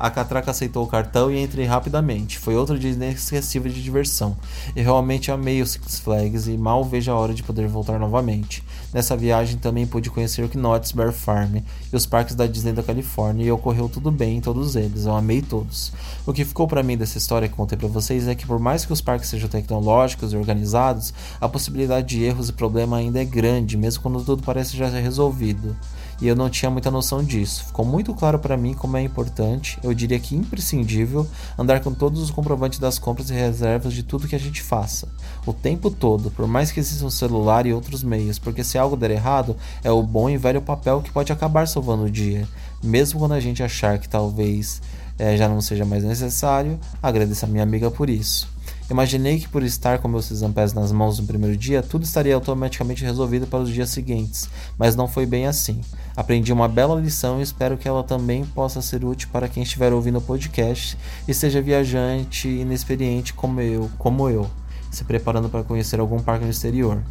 A catraca aceitou o cartão e entrei rapidamente. Foi outro dia inesquecível de diversão. Eu realmente amei o Six Flags e mal vejo a hora de poder voltar novamente. Nessa viagem também pude conhecer o Knott's Bear Farm e os parques da Disney da Califórnia e ocorreu tudo bem em todos eles. Eu amei todos. O que ficou para mim dessa história que contei para vocês é que por mais que os parques sejam tecnológicos e organizados, a possibilidade de erros e problema ainda é grande, mesmo quando tudo parece já resolvido. E eu não tinha muita noção disso. Ficou muito claro para mim como é importante, eu diria que imprescindível, andar com todos os comprovantes das compras e reservas de tudo que a gente faça, o tempo todo, por mais que exista um celular e outros meios, porque se algo der errado, é o bom e velho papel que pode acabar salvando o dia, mesmo quando a gente achar que talvez é, já não seja mais necessário. Agradeço a minha amiga por isso. Imaginei que por estar com meus exampés nas mãos no primeiro dia, tudo estaria automaticamente resolvido para os dias seguintes, mas não foi bem assim. Aprendi uma bela lição e espero que ela também possa ser útil para quem estiver ouvindo o podcast e seja viajante inexperiente como eu, como eu, se preparando para conhecer algum parque no exterior.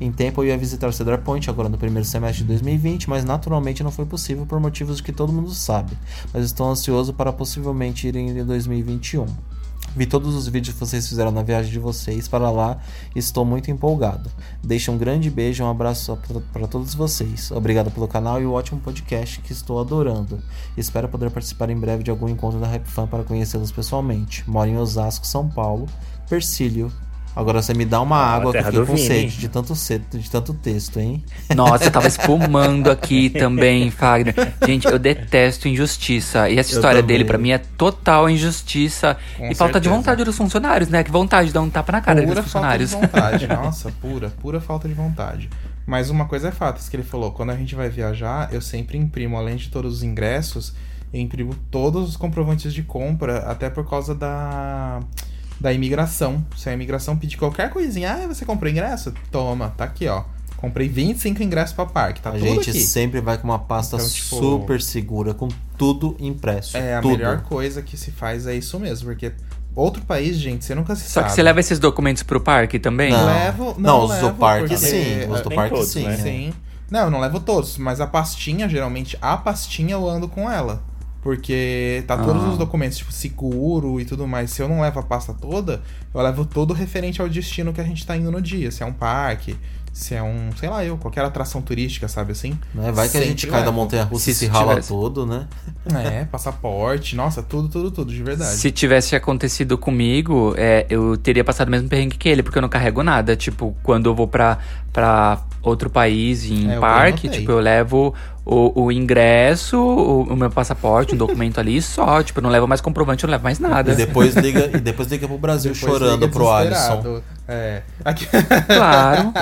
Em tempo eu ia visitar Cedar Point agora no primeiro semestre de 2020, mas naturalmente não foi possível por motivos que todo mundo sabe. Mas estou ansioso para possivelmente ir em 2021. Vi todos os vídeos que vocês fizeram na viagem de vocês para lá e estou muito empolgado. Deixo um grande beijo um abraço para todos vocês. Obrigado pelo canal e o ótimo podcast que estou adorando. Espero poder participar em breve de algum encontro da Rap Fan para conhecê-los pessoalmente. Moro em Osasco, São Paulo. Persílio, Agora você me dá uma ah, água que eu fiquei com sede de tanto, cedo, de tanto texto, hein? Nossa, eu tava espumando aqui também, Fagner. Gente, eu detesto injustiça. E essa história dele, para mim, é total injustiça. Com e certeza. falta de vontade dos funcionários, né? Que vontade de dar um tapa na cara pura dos funcionários. Pura falta de vontade, nossa, pura, pura falta de vontade. Mas uma coisa é fato, isso que ele falou, quando a gente vai viajar, eu sempre imprimo, além de todos os ingressos, eu imprimo todos os comprovantes de compra, até por causa da da imigração. Se a imigração pedir qualquer coisinha, ah, você comprou ingresso? Toma, tá aqui, ó. Comprei 25 ingressos para parque, tá a tudo gente aqui. sempre vai com uma pasta então, tipo, super segura, com tudo impresso. É, a melhor coisa que se faz é isso mesmo, porque outro país, gente, você nunca se Só sabe. que você leva esses documentos pro parque também? Não, levo, não, não os levo, do parque porque... sim, os do parque todos, sim. Né? Sim. Não, eu não levo todos, mas a pastinha, geralmente, a pastinha eu ando com ela. Porque tá todos ah. os documentos, tipo seguro e tudo mais. Se eu não levo a pasta toda, eu levo todo referente ao destino que a gente tá indo no dia. Se é um parque, se é um, sei lá, eu, qualquer atração turística, sabe assim? É, vai que a gente cai da montanha russa e se rala tivesse... todo, né? É, passaporte, nossa, tudo, tudo, tudo, de verdade. Se tivesse acontecido comigo, é, eu teria passado o mesmo perrengue que ele, porque eu não carrego nada. Tipo, quando eu vou pra, pra outro país em é, parque, eu tipo, eu levo o, o ingresso, o, o, meu passaporte, um documento ali só. Tipo, eu não levo mais comprovante, eu não levo mais nada. E depois liga, e depois liga pro Brasil depois chorando pro Alisson. É. Aqui... Claro.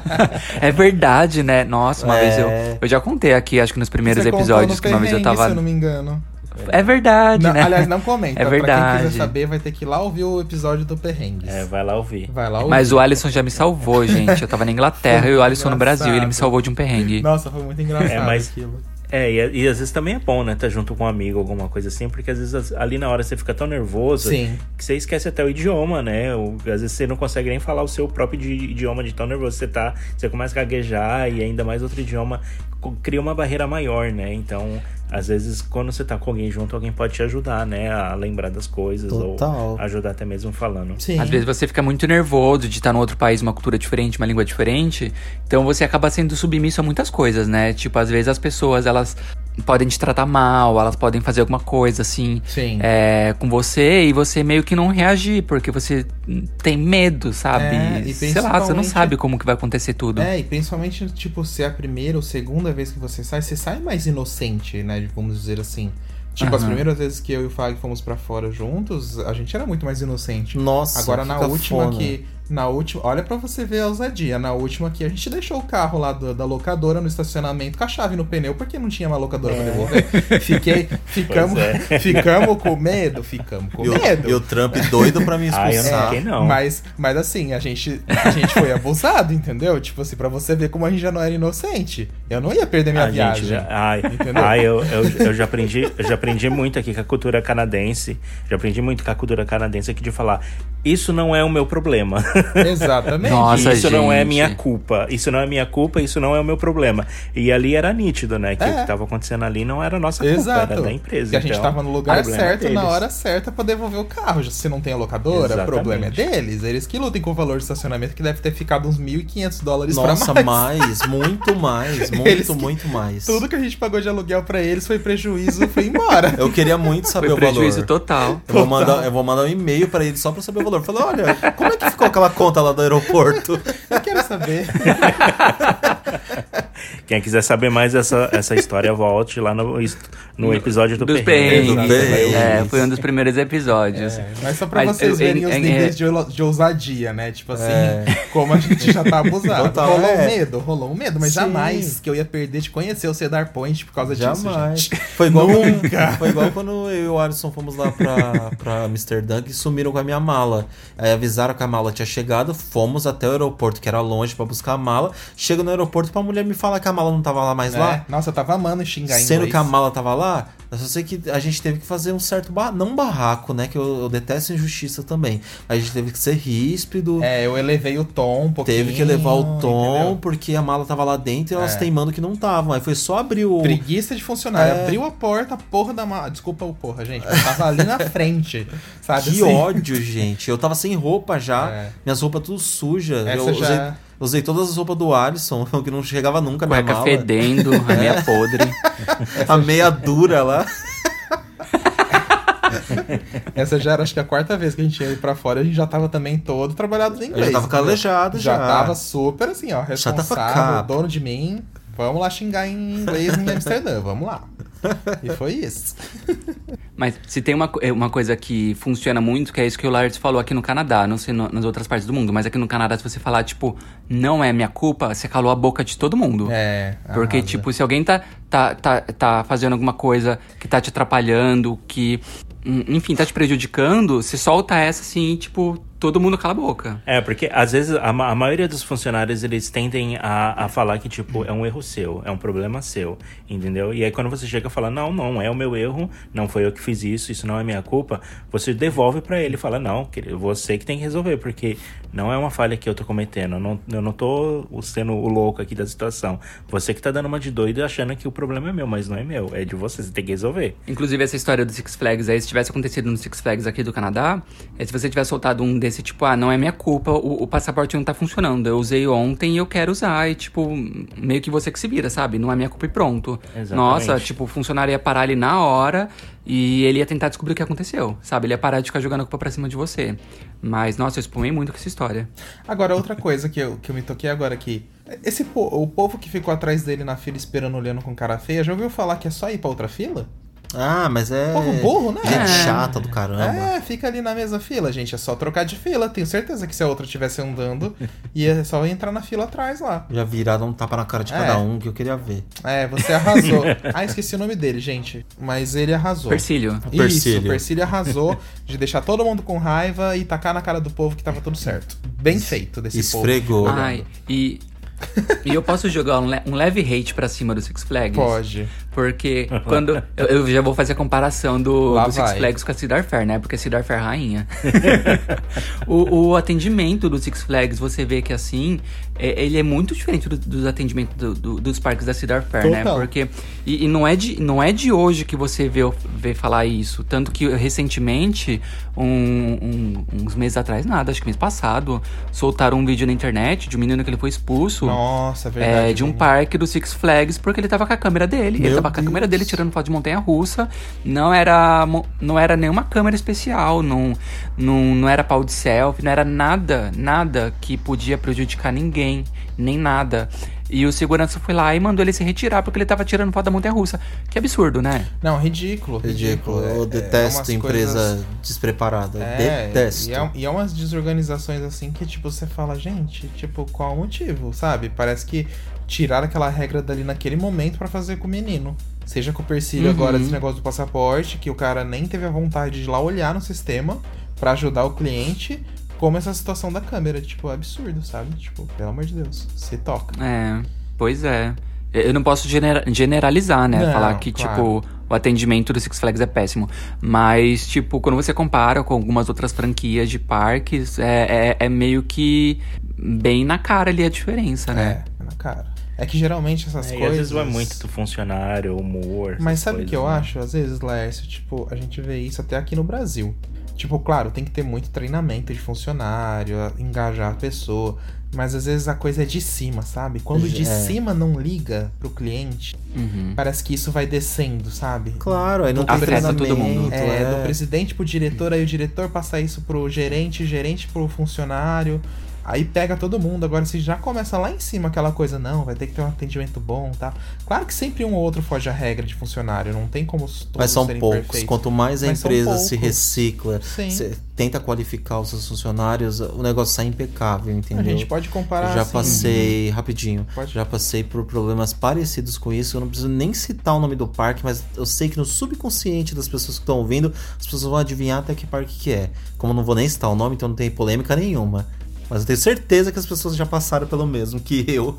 é verdade, né? Nossa, uma é... vez eu, eu já contei aqui, acho que nos primeiros Você episódios, que uma vez eu tava. Se eu não me engano. É verdade, não, né? Aliás, não comenta. É verdade. Pra quem quiser saber, vai ter que ir lá ouvir o episódio do Perrengues. É, vai lá ouvir. Vai lá ouvir. Mas o Alisson já me salvou, gente. Eu tava na Inglaterra e o Alisson no Brasil. Ele me salvou de um perrengue. Nossa, foi muito engraçado é, mas... aquilo. É, e, e, às vezes também é bom, né? Tá junto com um amigo, alguma coisa assim, porque às vezes ali na hora você fica tão nervoso Sim. que você esquece até o idioma, né? Ou, às vezes você não consegue nem falar o seu próprio idioma de tão nervoso que você tá. Você começa a gaguejar e ainda mais outro idioma cria uma barreira maior, né? Então às vezes, quando você tá com alguém junto, alguém pode te ajudar, né? A lembrar das coisas. Total. Ou ajudar até mesmo falando. Sim. Às vezes você fica muito nervoso de estar no outro país, uma cultura diferente, uma língua diferente. Então você acaba sendo submisso a muitas coisas, né? Tipo, às vezes as pessoas, elas podem te tratar mal, elas podem fazer alguma coisa assim é, com você e você meio que não reagir, porque você tem medo, sabe? É, Sei lá, você não sabe como que vai acontecer tudo. É, e principalmente, tipo, se é a primeira ou segunda vez que você sai, você sai mais inocente, né? Vamos dizer assim. Tipo, uhum. as primeiras vezes que eu e o Fag fomos para fora juntos, a gente era muito mais inocente. Nossa, Agora na última fona. que na última, olha para você ver a ousadia. Na última aqui, a gente deixou o carro lá do, da locadora no estacionamento com a chave no pneu, porque não tinha uma locadora é. pra devolver. Fiquei, ficamos, é. ficamos com medo, ficamos com e medo. O, e o Trump doido pra me expulsar. Ah, não, Mas, mas assim, a gente, a gente foi abusado, entendeu? Tipo assim, pra você ver como a gente já não era inocente. Eu não ia perder minha a viagem. Já, ai, ai eu, eu, eu, já aprendi, eu já aprendi muito aqui com a cultura canadense. Já aprendi muito com a cultura canadense aqui de falar. Isso não é o meu problema. Exatamente. Nossa, isso gente. não é minha culpa. Isso não é minha culpa, isso não é o meu problema. E ali era nítido, né? Que é. o que estava acontecendo ali não era nossa culpa, Exato. era da empresa. Que a gente estava então, no lugar certo, na hora certa para devolver o carro. Se não tem a locadora, o problema é deles. Eles que lutem com o valor de estacionamento que deve ter ficado uns 1.500 dólares Nossa, pra mais. mais. muito mais, muito, eles muito mais. Tudo que a gente pagou de aluguel para eles foi prejuízo, foi embora. Eu queria muito saber foi o valor. prejuízo total. Eu vou mandar, eu vou mandar um e-mail para eles só para saber o valor. Falei, olha, como é que ficou aquela conta lá do aeroporto? Eu quero saber. Quem quiser saber mais dessa essa história, volte lá no, no episódio do Dos perrengues. É, foi um dos primeiros episódios. É, mas só pra Mas vocês eu- verem é- os é- níveis de, de ousadia, né? Tipo assim, É. como a gente já tá abusado. Total, rolou é. um medo, rolou um medo, mas Sim. jamais que eu ia perder de conhecer o Cedar Point por causa disso, Jamais. gente. Foi igual, Nunca. foi igual quando eu e o Alisson fomos lá pra, pra Amsterdã e sumiram com a minha mala. Aí avisaram que a mala tinha chegado, fomos até o aeroporto, que era longe, pra buscar a mala. Chega no aeroporto pra mulher me falar que a mala não tava lá mais É. lá. Nossa, eu tava amando xingar Sendo inglês. que a mala tava lá, eu só sei que a gente teve que fazer um certo não barraco, né? Que eu, eu detesto injustiça também. A gente teve que ser ríspido. É, eu elevei o tom um pouquinho. Teve que elevar o tom, entendeu? porque a mala tava lá dentro e elas É. teimando que não estavam. Aí foi só abrir o. Preguiça de funcionário. É. Abriu a porta, a porra da mala. Desculpa o porra, gente. mas tava ali na frente. Sabe Que assim? ódio, gente. Eu tava sem roupa já. É. Minhas roupas tudo sujas. Essa eu já- usei, usei todas as roupas do Alisson, que não chegava nunca na minha Cueca mala. fedendo, a meia podre. A meia dura lá. Essa já era acho que a quarta vez que a gente ia ir pra fora, a gente já tava também todo trabalhado em inglês. já tava calejado já. tava super assim, ó, responsável, dono de mim. Vamos lá xingar em inglês em Amsterdã, vamos lá. E foi isso. Mas se tem uma, é uma coisa que funciona muito, que é isso que o Lars falou aqui no Canadá, não sei no- nas outras partes do mundo, mas aqui no Canadá, se você falar, tipo, não é minha culpa, você calou a boca de todo mundo. É. Porque, arrasa. tipo, se alguém tá, tá, tá, tá fazendo alguma coisa que tá te atrapalhando, que, hum, enfim, tá te prejudicando, você solta essa assim, tipo, todo mundo cala a boca. É, porque às vezes a, ma- a maioria dos funcionários eles tendem a, a falar que, tipo, é um erro seu, é um problema seu, entendeu? E aí quando você chega e fala, não, não, é o meu erro, não foi eu que fiz isso, isso não é minha culpa, você devolve pra ele e fala, não, você que tem que resolver, porque não é uma falha que eu tô cometendo, eu não, eu não tô sendo o louco aqui da situação. Você que tá dando uma de doido achando que o problema é meu, mas não é meu, é de você, você tem que resolver. Inclusive, essa história do Six Flags aí, se tivesse acontecido no Six Flags aqui do Canadá, é se você tivesse soltado um desse, tipo, ah, não é minha culpa, o, o passaporte não tá funcionando. Eu usei ontem e eu quero usar. E, tipo, meio que você que se vira, sabe? Não é minha culpa e pronto. Exatamente. Nossa, tipo, o funcionário ia parar ali na hora e ele ia tentar descobrir o que aconteceu, sabe? Ele ia parar de ficar jogando a culpa pra cima de você. Mas, nossa, eu espumei muito com essa história. Agora, outra coisa que eu, que eu me toquei agora aqui. Esse po- o povo que ficou atrás dele na fila esperando, olhando com cara feia, já ouviu falar que é só ir pra outra fila? Ah, mas é. Povo burro, né? Gente É. chata do caramba. É, fica ali na mesma fila, gente. É só trocar de fila. Tenho certeza que se a outra estivesse andando, ia só entrar na fila atrás lá. Já viraram um tapa na cara de É. cada um que eu queria ver. É, você arrasou. ah, esqueci o nome dele, gente. Mas ele arrasou. Persílio. Isso, Persílio. o Persílio arrasou de deixar todo mundo com raiva e tacar na cara do povo que tava tudo certo. Bem feito desse Esfregou. Ai, e. E eu posso jogar um, le- um leve hate pra cima do Six Flags? povo. Pode. Porque quando. Eu, eu já vou fazer a comparação do, do Six. Flags com a Cedar Fair, né? Porque a Cedar Fair é rainha. o, o atendimento do Six Flags, você vê que assim, é- ele é muito diferente do- dos atendimentos do- do- dos parques da Cedar Fair, né? Total. Porque. E, e não, é de, não é de hoje que você vê, vê falar isso. Tanto que recentemente, um- um- uns meses atrás, nada, acho que mês passado, soltaram um vídeo na internet de um menino que ele foi expulso. Nossa, é verdade. É, de um parque do Six Flags, porque ele tava com a câmera dele. ele Meu tava com a câmera dele tirando foto de montanha russa. Não era, mo- não era nenhuma câmera especial, não, não, não era pau de selfie, não era nada, nada que podia prejudicar ninguém, nem nada. E o segurança foi lá e mandou ele se retirar porque ele tava tirando foto da montanha russa. Que absurdo, né? Não, ridículo. Ridículo. É- Eu é detesto umas empresa coisas- despreparada. É, detesto. E é, e é umas desorganizações assim que, tipo, você fala, gente, tipo, qual o motivo, sabe? Parece que tiraram aquela regra dali naquele momento pra fazer com o menino. Seja com o Persílio Uhum. agora desse negócio do passaporte, que o cara nem teve a vontade de ir lá olhar no sistema pra ajudar o cliente, como essa situação da câmera. Tipo, é absurdo, sabe? Tipo, pelo amor de Deus, se toca. É, pois é. Eu não posso genera- generalizar, né? Não, Falar que, claro. tipo, o atendimento do Six Flags é péssimo. Mas, tipo, quando você compara com algumas outras franquias de parques, é, é, é meio que bem na cara ali a diferença, né? É, na cara. É que geralmente essas É, coisas. às vezes vai muito do funcionário, humor. Mas sabe o que eu né? acho? Às vezes, Lércio, tipo, a gente vê isso até aqui no Brasil. Tipo, claro, tem que ter muito treinamento de funcionário, engajar a pessoa. Mas às vezes a coisa é de cima, sabe? Quando de É. cima não liga pro cliente, Uhum. parece que isso vai descendo, sabe? Claro, aí não tem Afeta todo treinamento. mundo. É, é. do presidente pro diretor, aí o diretor passa isso pro gerente, gerente pro funcionário. Aí pega todo mundo, agora se já começa lá em cima aquela coisa, não, vai ter que ter um atendimento bom, tá? Claro que sempre um ou outro foge a regra de funcionário, não tem como todos Mas são poucos. perfeitos. Quanto mais a Mas empresa se recicla, se- tenta qualificar os seus funcionários, o negócio sai impecável, A entendeu? gente pode comparar já assim, passei, rapidinho, Pode. já passei por problemas parecidos com isso. Eu não preciso nem citar o nome do parque, mas eu sei que no subconsciente das pessoas que estão ouvindo, as pessoas vão adivinhar até que parque que é. Como eu não vou nem citar o nome, então não tem polêmica nenhuma. Mas eu tenho certeza que as pessoas já passaram pelo mesmo que eu.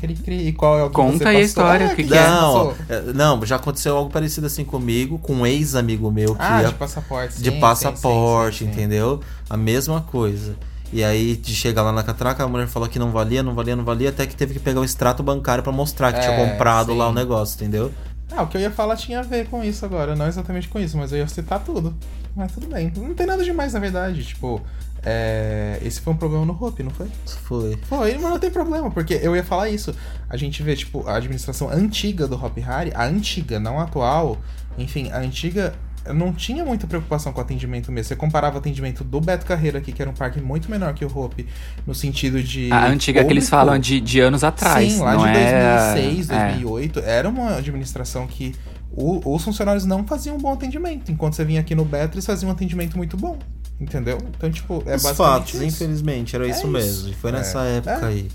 Cri, cri. E qual é o que Conta aí a história, Ah, o que que é? Não, é, não, já aconteceu algo parecido assim comigo, com um ex-amigo meu que Ah, ia de passaporte. de sim, passaporte, sim, sim, sim. entendeu? A mesma coisa. E aí, de chegar lá na catraca, a mulher falou que não valia, não valia, não valia, até que teve que pegar o extrato bancário pra mostrar que tinha É, comprado lá o negócio, entendeu? Ah, o que eu ia falar tinha a ver com isso agora. Não exatamente com isso, mas eu ia citar tudo. Mas tudo bem. Não tem nada demais, na verdade. Tipo, é... esse foi um problema no Hope, não foi? Foi. Foi, mas não tem problema, porque eu ia falar isso. A gente vê, tipo, a administração antiga do Hop Hari, a antiga, não a atual. Enfim, a antiga não tinha muita preocupação com o atendimento mesmo. Você comparava o atendimento do Beto Carreira aqui, que era um parque muito menor que o Hope, no sentido de. A antiga que eles público. falam de, de anos atrás. Sim, lá de é... 2006, é. 2008, era uma administração que o- os funcionários não faziam um bom atendimento. Enquanto você vinha aqui no Beto, eles faziam um atendimento muito bom. Entendeu? Então, tipo, é Os basicamente fatos, isso. infelizmente, era É isso mesmo. E foi É. nessa época É. aí.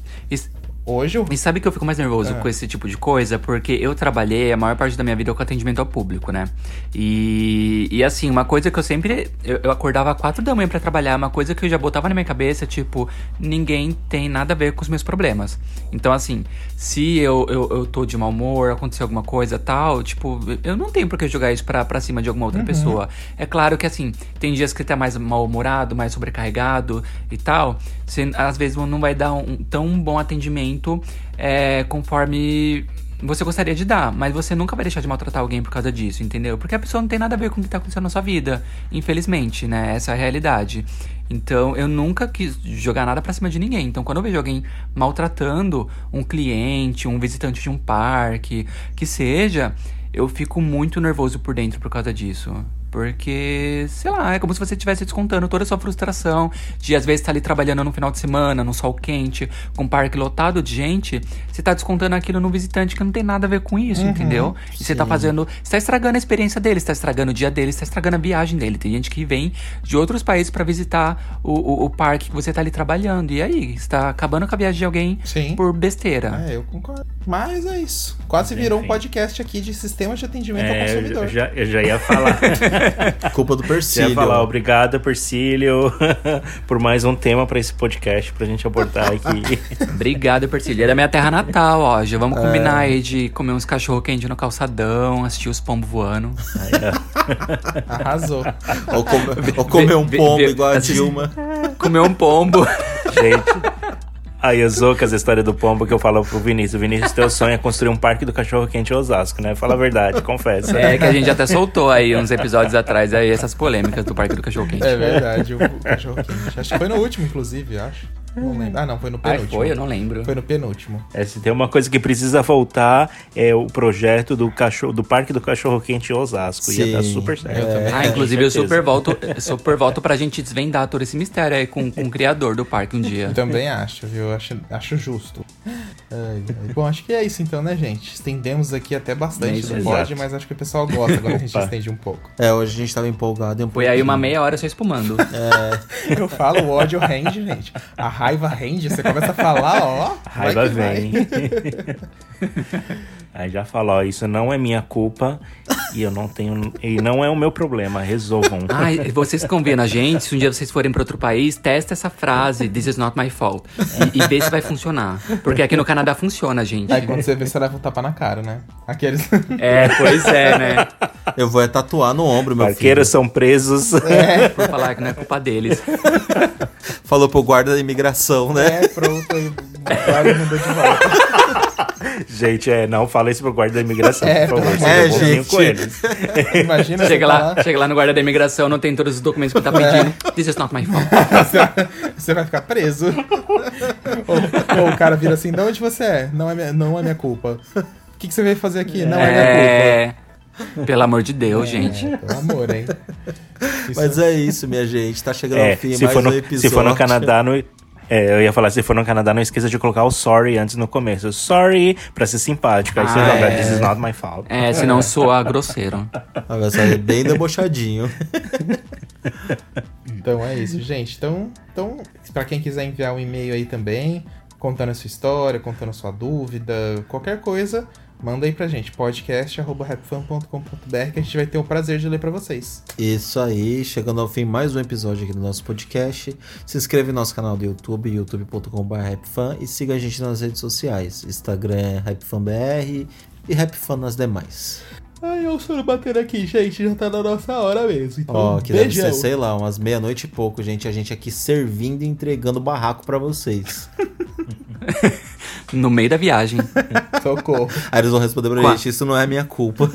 Hoje E sabe que eu fico mais nervoso Ah. com esse tipo de coisa? Porque eu trabalhei a maior parte da minha vida com atendimento ao público, né? E, e assim, uma coisa que eu sempre. Eu, eu acordava às quatro da manhã pra trabalhar, uma coisa que eu já botava na minha cabeça, tipo, ninguém tem nada a ver com os meus problemas. Então, assim, se eu, eu, eu tô de mau humor, aconteceu alguma coisa tal, tipo, eu não tenho por que jogar isso pra, pra cima de alguma outra pessoa. É claro que, assim, tem dias que tá mais mal-humorado, mais sobrecarregado e tal. Você, às vezes não vai dar um tão bom atendimento é, conforme você gostaria de dar, mas você nunca vai deixar de maltratar alguém por causa disso, entendeu? Porque a pessoa não tem nada a ver com o que tá acontecendo na sua vida, infelizmente, né? Essa é a realidade. Então, eu nunca quis jogar nada pra cima de ninguém. Então, quando eu vejo alguém maltratando um cliente, um visitante de um parque, que seja, eu fico muito nervoso por dentro por causa disso. Porque, sei lá, é como se você estivesse descontando toda a sua frustração de às vezes estar ali trabalhando no final de semana, no sol quente, com um parque lotado de gente. Você tá descontando aquilo no visitante que não tem nada a ver com isso, entendeu? E você tá fazendo. Você tá estragando a experiência dele, você tá estragando o dia dele, você tá estragando a viagem dele. Tem gente que vem de outros países pra visitar o, o, o parque que você tá ali trabalhando. E aí? Você tá acabando com a viagem de alguém Sim. por besteira. É, eu concordo. Mas é isso. Quase virou um Enfim. podcast aqui de sistemas de atendimento ao É, consumidor. eu, já, eu já ia falar. Culpa do Persílio. ia falar, obrigado, Persílio, por mais um tema pra esse podcast pra gente abordar aqui. Obrigado, Persílio. É da minha terra natal, ó. Já vamos combinar aí de comer uns cachorro quente no calçadão, assistir os pombos voando. Arrasou. Ou, come- ou comer um pombo vê- igual a Dilma. Comer um pombo. Gente, aí eu Zocas, a história do pombo que eu falo pro Vinícius. O Vinícius, teu sonho é construir um parque do cachorro quente em Osasco, né? Fala a verdade, confessa. É que a gente até soltou aí uns episódios atrás aí essas polêmicas do Parque do Cachorro Quente. É verdade, o o cachorro quente. Acho que foi no último, inclusive, acho. Não lembro. Ah, não, foi no Ai, penúltimo. foi? Eu não lembro. Foi no penúltimo. É, se tem uma coisa que precisa voltar, é o projeto do, cachorro, do Parque do Cachorro Quente em Osasco. Ia Sim, dar super certo. eu também. Ah, inclusive eu super volto, super volto pra gente desvendar todo esse mistério aí com, com o criador do parque um dia. Também acho, viu? Acho, acho justo. Ai, ai. Bom, acho que é isso então, né, gente? Estendemos aqui até É bastante, isso, não exato. pode, mas acho que o pessoal gosta quando a gente estende um pouco. É, hoje a gente tava empolgado e um Foi aí uma meia hora só espumando. Eu falo, o ódio rende, gente. A raiva rende, você começa a falar, ó. Raiva vem. Aí já falou, ó, isso não é minha culpa e eu não tenho. E não é o meu problema, resolvam. Ai, vocês a gente, se um dia vocês forem pra outro país, testa essa frase, this is not my fault. E, e vê se vai funcionar. Porque aqui no Canadá funciona, gente. Aí quando você vê, você leva um tapa na cara, né? Aqueles. É, pois é, né? Eu vou é tatuar no ombro, meu filho. Barqueiros são presos. Por falar que não é culpa deles. Falou pro guarda da imigração, né? É, pronto. Quase mudou de volta. Gente, é, não fala isso pro guarda da imigração, É, por favor. vir Deus. com eles. Imagina Chega tá lá, chega lá no guarda da imigração, não tem todos os documentos que tá pedindo. This is not my fault. Você, vai ficar preso. ou, ou o cara vira assim, de onde você é? Não é minha, não é minha culpa. O que, que você veio fazer aqui? Não é, minha culpa. É. Pelo amor de Deus, gente. É, pelo amor, hein? Isso- Mas é isso, minha gente. Tá chegando É, ao fim se mais for, no, um episódio. se for no Canadá, no, é, eu ia falar, se for no Canadá, não esqueça de colocar o sorry antes no começo. Sorry, pra ser simpático. Aí você Ah, lembra, é. this is not my fault. É, senão soa grosseiro. Vai sair bem debochadinho. Então é isso, gente. Então, então para quem quiser enviar um e-mail aí também, contando a sua história, contando a sua dúvida, qualquer coisa, manda aí pra gente, podcast.rapfan.com.br que a gente vai ter o prazer de ler pra vocês. Isso aí, chegando ao fim mais um episódio aqui do nosso podcast. Se inscreve no nosso canal do YouTube, youtube.com.br e siga a gente nas redes sociais, Instagram rapfanbr e rapfan nas demais. Ai, o sono batendo aqui, gente, já tá na nossa hora mesmo. Então, Ó, que deve beijão. ser, sei lá, umas meia-noite e pouco, gente. A gente aqui servindo e entregando barraco pra vocês. No meio da viagem. Socorro. Aí eles vão responder pra Qua- gente, isso não é minha culpa.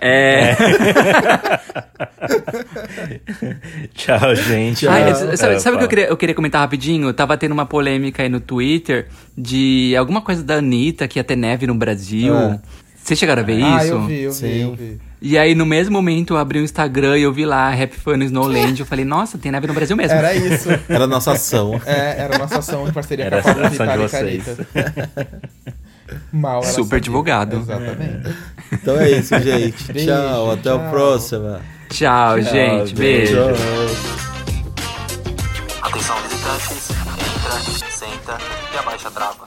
É. Tchau, gente. Ai, Ah, s- sabe, é, sabe o que eu queria, eu queria comentar rapidinho? Tava tendo uma polêmica aí no Twitter de alguma coisa da Anitta que ia ter neve no Brasil. É. Vocês chegaram a ver Ah, isso? eu vi, eu vi, Sim. eu vi. E aí, no mesmo momento, eu abri o Instagram e eu vi lá Happy Fun Snowland. Eu falei, nossa, tem neve no Brasil mesmo. Era isso. Era a nossa ação. É, era a nossa ação em parceria Era com a a Pablo ação de Vittar e vocês. Carita. Mal Super sabia. divulgado. Exatamente. Então é isso, gente. Beijo, tchau, até a tchau. próxima. Tchau, gente. beijo. Beijo. Atenção visitantes, entra, senta e abaixa a trava.